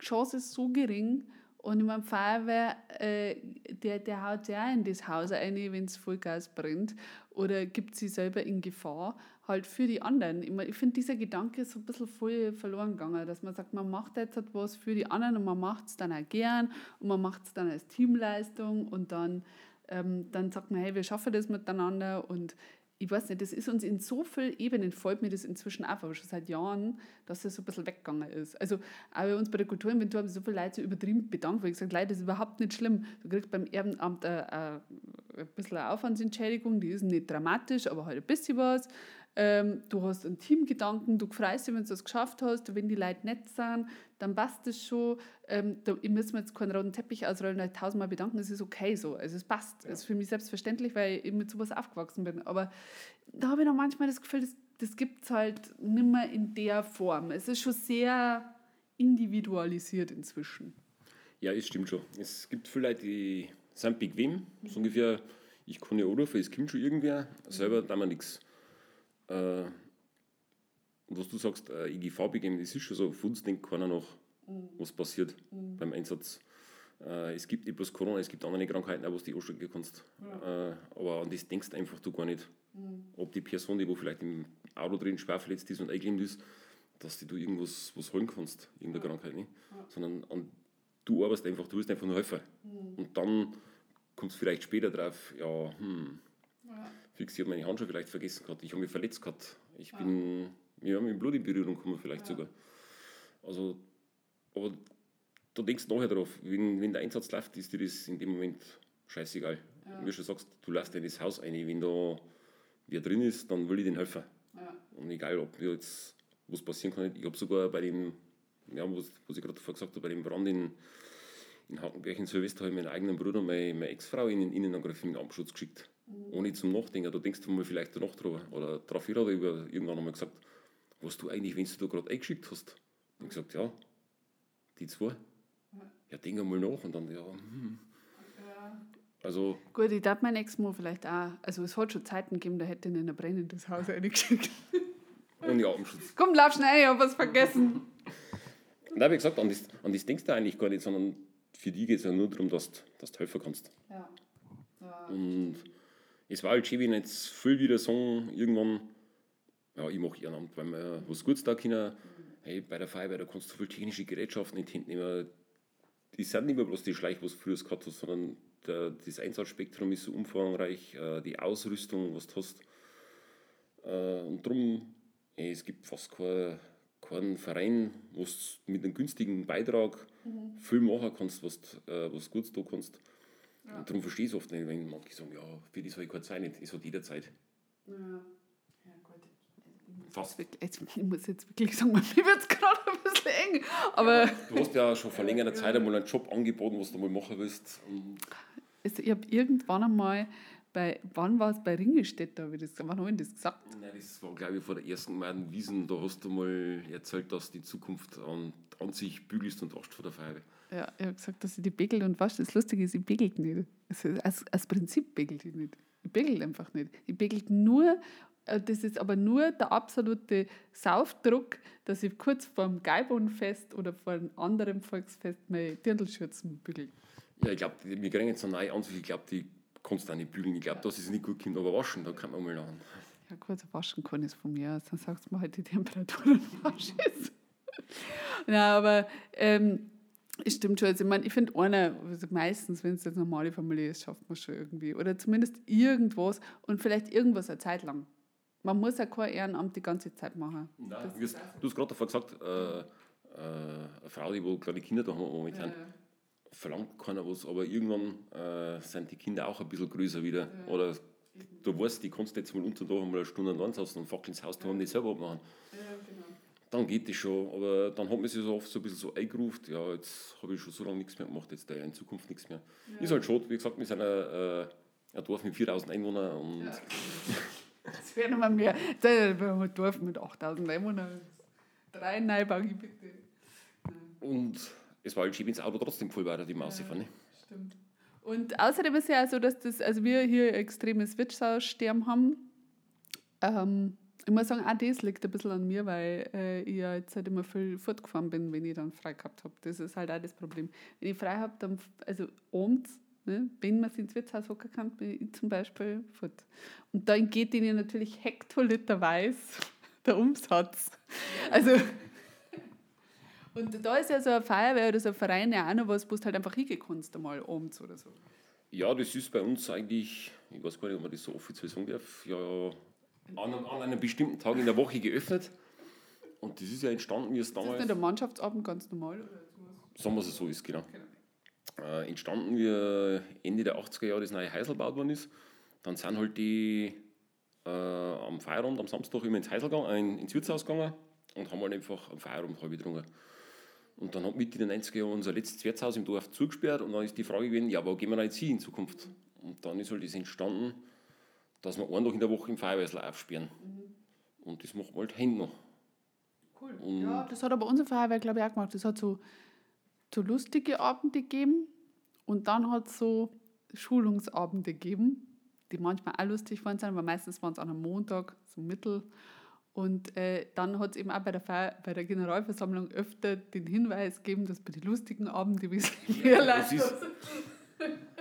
die Chance ist so gering und ich meine, Feuerwehr, äh, der, der haut ja in das Haus ein, wenn es Vollgas brennt oder gibt sie selber in Gefahr, halt für die anderen. Ich, ich finde, dieser Gedanke ist so ein bisschen voll verloren gegangen, dass man sagt, man macht jetzt etwas für die anderen und man macht es dann auch gern und man macht es dann als Teamleistung und dann, ähm, dann sagt man, hey, wir schaffen das miteinander und ich weiß nicht, das ist uns in so vielen Ebenen, folgt mir das inzwischen auf, aber schon seit Jahren, dass das so ein bisschen weggegangen ist. Also auch bei uns bei der Kulturinventur haben so viele Leute so übertrieben bedankt, weil ich gesagt Leute, das ist überhaupt nicht schlimm. Du kriegst beim Ehrenamt äh, äh, ein bisschen eine Aufwandsentschädigung, die ist nicht dramatisch, aber halt ein bisschen was. Ähm, du hast einen Teamgedanken, du freust dich, wenn du das geschafft hast, wenn die Leute nett sind, dann passt das schon. Ähm, da, ich muss mir jetzt keinen roten Teppich ausrollen und tausendmal bedanken, es ist okay so. Also es passt. Es ja. ist für mich selbstverständlich, weil ich mit sowas aufgewachsen bin. Aber da habe ich noch manchmal das Gefühl, das, das gibt es halt nicht mehr in der Form. Es ist schon sehr individualisiert inzwischen. Ja, es stimmt schon. Es gibt viele Leute, die sind bequem, so ungefähr, ich kann ja anrufen, es kommt schon irgendwer, selber da man nichts äh, was du sagst, äh, IGV begeben, das ist schon so, auf uns denkt keiner noch, mhm. was passiert mhm. beim Einsatz. Äh, es gibt nicht bloß Corona, es gibt andere Krankheiten, auch was du anstecken kannst. Ja. Äh, aber an das denkst du einfach du gar nicht. Mhm. Ob die Person, die wo vielleicht im Auto drin schwer verletzt ist und eingeklemmt ist, dass du irgendwas was holen kannst, irgendeine ja. Krankheit. Nicht? Ja. Sondern an, du arbeitest einfach, du willst einfach nur helfen. Mhm. Und dann kommst du vielleicht später drauf, ja, hm, fix, ich habe meine Handschuhe vielleicht vergessen gehabt, ich habe mich verletzt gehabt, ich bin ja, mit Blut in Berührung gekommen vielleicht ja. sogar. Also, aber du denkst nachher drauf, wenn, wenn der Einsatz läuft, ist dir das in dem Moment scheißegal. Ja. Wie du schon sagst, du lässt in das Haus ein, wenn da wer drin ist, dann will ich den helfen. Ja. Und egal, ob jetzt was passieren kann, ich habe sogar bei dem, ja, was, was ich gerade vorher gesagt habe, bei dem Brand in, in Hakenberg in Silvester habe ich meinen eigenen Bruder, meine, meine Ex-Frau in den Innenangriff in den Abschutz geschickt. Ohne zum Nachdenken. Du denkst mal vielleicht danach drüber. Oder drauf hat irgendwann einmal gesagt, was du eigentlich, wenn du da gerade eingeschickt hast. Und gesagt, ja, die zwei. Ja, denk einmal nach und dann, ja, hm. Also, Gut, ich darf mein Ex-Mo vielleicht auch. Also, es hat schon Zeiten gegeben, da hätte ich in ein brennendes Haus reingeschickt. Und ja, Abschutz. Komm, lauf schnell, ich habe was vergessen. Nein, wie gesagt, an das, an das denkst du eigentlich gar nicht, sondern für die geht es ja nur darum, dass, dass du helfen kannst. Ja. ja. Und es war halt schön, wenn jetzt viel wieder sagen, irgendwann, ja, ich mache Ehrenamt, weil wir was Gutes da können. Hey, bei der Feuerwehr, da kannst du viel technische Gerätschaften in die Hände nehmen. Die sind nicht mehr bloß die Schleich, was du früher gehabt hast, sondern der, das Einsatzspektrum ist so umfangreich, äh, die Ausrüstung, was du hast. Äh, und darum, es gibt fast keinen kein Verein, wo du mit einem günstigen Beitrag mhm. viel machen kannst, was, äh, was Gutes tun kannst. Ja. Und darum verstehe ich es oft nicht, wenn manche sagen, ja, für das habe ich keine Zeit nicht. Es hat jederzeit. Ja. Ja, gut. Fast. Ich muss jetzt wirklich sagen, mir wird es gerade ein bisschen eng. Aber ja, du hast ja schon vor längerer Zeit einmal einen Job angeboten, was du mal machen willst. Ich habe irgendwann einmal bei, wann war es bei Ringestedt, da, das, wann habe ich das gesagt? Nein, das war glaube ich vor der ersten Gemeinde Wiesen, da hast du mal erzählt, dass die Zukunft an, an sich bügelst und waschst vor der Feuerwehr. Ja, ich habe gesagt, dass sie die begelt und was das Lustige ist, ich begelt nicht. Also als, als Prinzip begelt ich nicht. Ich begelt einfach nicht. Ich begelt nur, äh, das ist aber nur der absolute Saufdruck, dass ich kurz vor dem Geibonfest oder vor einem anderen Volksfest meine Dirndlschürzen bügel. Ja, ich glaube, wir kriegen jetzt eine neue Ansicht. Ich glaube, die kannst du auch nicht bügeln. Ich glaube, dass es nicht gut kommt, aber waschen, da kann man mal an. Ja, kurz waschen kann ich es von mir aus. Dann sagst du mir halt die Temperatur und wasch es. ja, aber ähm, es stimmt schon. Also ich meine, ich finde einer, also meistens, wenn es jetzt eine normale Familie ist, schafft man schon irgendwie. Oder zumindest irgendwas und vielleicht irgendwas eine Zeit lang. Man muss ja kein Ehrenamt die ganze Zeit machen. Nein, du hast, gerade davor gesagt, äh, äh, eine Frau, die wohl kleine Kinder da haben momentan, ja, verlangt keiner was, aber irgendwann äh, sind die Kinder auch ein bisschen größer wieder. Ja. Oder du weißt, die kannst du jetzt mal unter da mal eine Stunde ansetzen und Fackel ins Haus, da haben die selber abmachen. Ja, genau. Dann geht das schon, aber dann hat man sich so oft so ein bisschen so eingerufen, ja, jetzt habe ich schon so lange nichts mehr gemacht, jetzt da in Zukunft nichts mehr. Ist halt schade, wie gesagt, wir sind ein, äh, ein Dorf mit 4000 Einwohnern und Das wäre nochmal mehr. Das ein Dorf mit 8000 Einwohnern. Drei Neubaugebiete. Und es war halt wenn das Auto trotzdem voll war, die Maus ja, ne? Stimmt. Und außerdem ist ja auch so, dass das, also wir hier extremes Wirtshaussterben haben. Ähm, ich muss sagen, auch das liegt ein bisschen an mir, weil äh, ich ja jetzt halt immer viel fortgefahren bin, wenn ich dann frei gehabt habe. Das ist halt auch das Problem. Wenn ich frei habe, dann, also abends Ne? Wenn man ins Wirtshaus hocken kann, bin ich zum Beispiel fort. Und dann geht ihnen natürlich hektoliterweise der Umsatz. Also, und da ist ja so eine Feuerwehr oder so ein Verein ja auch noch was, wo du halt einfach hingehen kannst, einmal abends oder so. Ja, das ist bei uns eigentlich, ich weiß gar nicht, ob man das so offiziell sagen darf, ja, an, an einem bestimmten Tag in der Woche geöffnet. Und das ist ja entstanden, wie es damals. Ist das nicht der Mannschaftsabend ganz normal? Sagen wir es so ist, genau. genau äh, entstanden, wie Ende der 80er Jahre das neue Heisel gebaut worden ist. Dann sind halt die äh, am Feierabend, am Samstag immer ins Heisel gegangen, äh, ins Wirtshaus gegangen und haben halt einfach am Feierabend halb getrunken. Und dann hat Mitte der 90er Jahre unser letztes Wirtshaus im Dorf zugesperrt und dann ist die Frage gewesen, ja, wo gehen wir jetzt hin in Zukunft? Und dann ist halt das entstanden, dass wir einen Tag in der Woche im Feuerwehrsaal aufsperren. Mhm. Und das macht man halt Hände noch. Cool. Und ja, das hat aber unsere Feuerwehr, glaube ich, auch gemacht. Das hat so so lustige Abende gegeben und dann hat es so Schulungsabende gegeben, die manchmal auch lustig waren, aber meistens waren es an einem Montag, so Mittel. Und äh, dann hat es eben auch bei der, Feier, bei der Generalversammlung öfter den Hinweis gegeben, dass bei den lustigen Abenden wie es ja, das ist,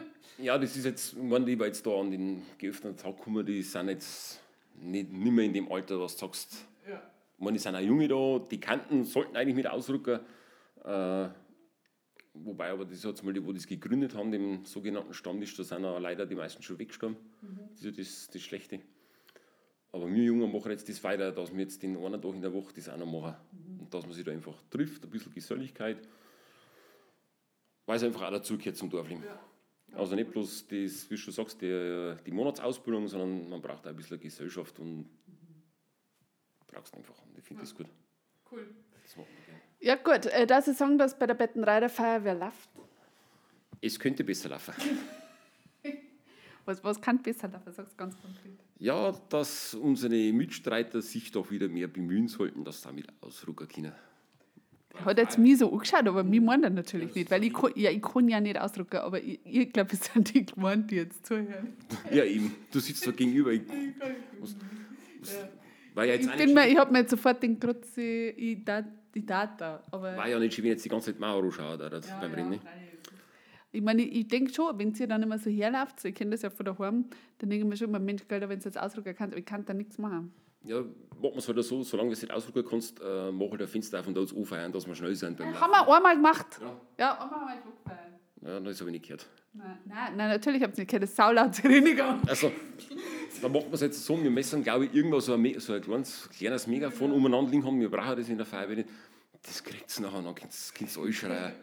Ja, das ist jetzt, wenn die jetzt da an den geöffneten Tag kommen, die sind jetzt nicht, nicht mehr in dem Alter, was du sagst. Ja. Ich meine, die sind auch Junge da, die Kanten sollten eigentlich mit ausrücken. Äh, Wobei aber das jetzt mal die, wo das gegründet haben, dem sogenannten Stammtisch, da sind auch leider die meisten schon weggestorben. Mhm. Das ist ja das, das Schlechte. Aber wir Jungen machen jetzt das weiter, dass wir jetzt den einen Tag in der Woche das auch noch machen. Mhm. Und dass man sich da einfach trifft, ein bisschen Geselligkeit. Weil es einfach auch dazugehört zum Dorfleben. Ja. Also nicht bloß das, wie du schon sagst, die, die Monatsausbildung, sondern man braucht auch ein bisschen Gesellschaft und brauchst einfach. Und ich finde ja. das gut. Cool. Das ja gut, äh, dass Sie sagen, dass bei der Bettenrei der Feuerwehr läuft. Es könnte besser laufen. was, was kann besser laufen? Sag's ganz konkret. Ja, dass unsere Mitstreiter sich doch wieder mehr bemühen sollten, dass damit ausrucken können. Hat jetzt mich so angeschaut, aber mich meint er natürlich nicht, weil ich kann, ja, ich kann ja nicht ausdrucken, aber ich, ich glaube, es sind die gemeint, die jetzt zuhören. Ja, eben. Du sitzt da gegenüber. Ich, was, was, ja. ich, ich habe mir jetzt sofort den Grutze, ich die Data. Aber War ja nicht schön, wenn jetzt die ganze Zeit Mauer anschaut ja, beim Rennen. Ich meine, ich, ich denke schon, wenn sie dann immer so herläuft, so ich kenne das ja von daheim, dann denke ich mir schon Mensch, wenn du jetzt ausdrücken kannst, aber ich kann da nichts machen. Ja, machen wir es halt so, solange du es nicht ausdrücken kannst, äh, mach halt ein Fenster auf und da anfeiern, dass wir schnell sind beim Haben wir einmal gemacht. Ja, ja einmal haben wir. Ja, das habe ich nicht gehört. Nein, nein, nein natürlich habe ich es nicht gehört, das ist saulaut reiniger. Also, dann machen wir es jetzt so, wir messen, glaube ich, irgendwo so ein, so ein kleines, kleines Megafon umeinander liegen haben, wir brauchen das in der Feuerwehr nicht das kriegt es nachher, dann du alles schreien.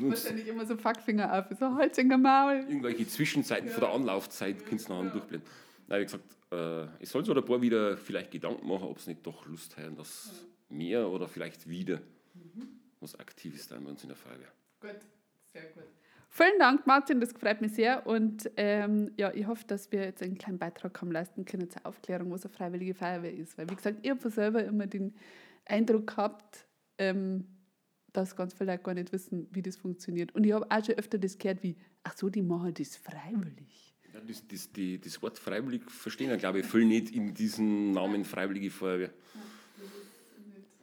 Wahrscheinlich immer so Fackfinger auf, so Holz in der Maul. Irgendwelche Zwischenzeiten ja. von der Anlaufzeit kannst du nachher ja. durchblenden. Nein, wie gesagt, äh, ich soll so ein paar wieder vielleicht Gedanken machen, ob es nicht doch Lust haben, dass ja. mehr oder vielleicht wieder mhm. was Aktives da bei uns in der Feuerwehr. Gut, sehr gut. Vielen Dank, Martin, das freut mich sehr. Und ähm, ja, ich hoffe, dass wir jetzt einen kleinen Beitrag haben leisten können zur Aufklärung, was eine freiwillige Feuerwehr ist. Weil, wie gesagt, ich habe selber immer den Eindruck gehabt, ähm, dass ganz viele Leute gar nicht wissen, wie das funktioniert. Und ich habe auch schon öfter das gehört wie, ach so, die machen das freiwillig. Ja, das, das, die, das Wort freiwillig verstehen ja, glaube ich, viele nicht in diesem Namen Freiwillige Feuerwehr.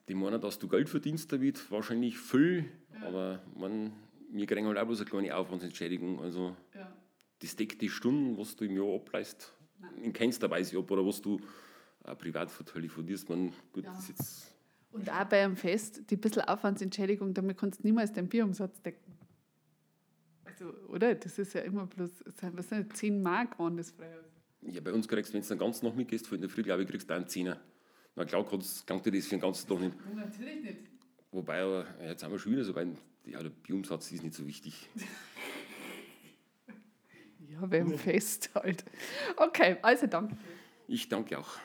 Die meinen, dass du Geld verdienst damit, wahrscheinlich viel, ja. aber man, wir kriegen halt auch bloß eine kleine Aufwandsentschädigung. Also ja. das deckt die Stunden, was du im Jahr ableist, in keinster Weise ab, oder was du äh, privat vertelefoniert. Man, gut, ja. das jetzt und auch bei einem Fest, die bisschen Aufwandsentschädigung, damit kannst du niemals den Bierumsatz decken. Also, oder? Das ist ja immer bloß, was sind 10 Mark waren das früher. Ja, bei uns kriegst du, wenn du dann ganz noch mitgehst, in der Früh, glaube ich, kriegst du einen Zehner. Na klar, kannst, kann dir das für den ganzen Tag nicht. Natürlich nicht. Wobei, aber jetzt sind wir schon wieder so weit, ja, der Bierumsatz ist nicht so wichtig. ja, beim Fest halt. Okay, also danke. Ich danke auch.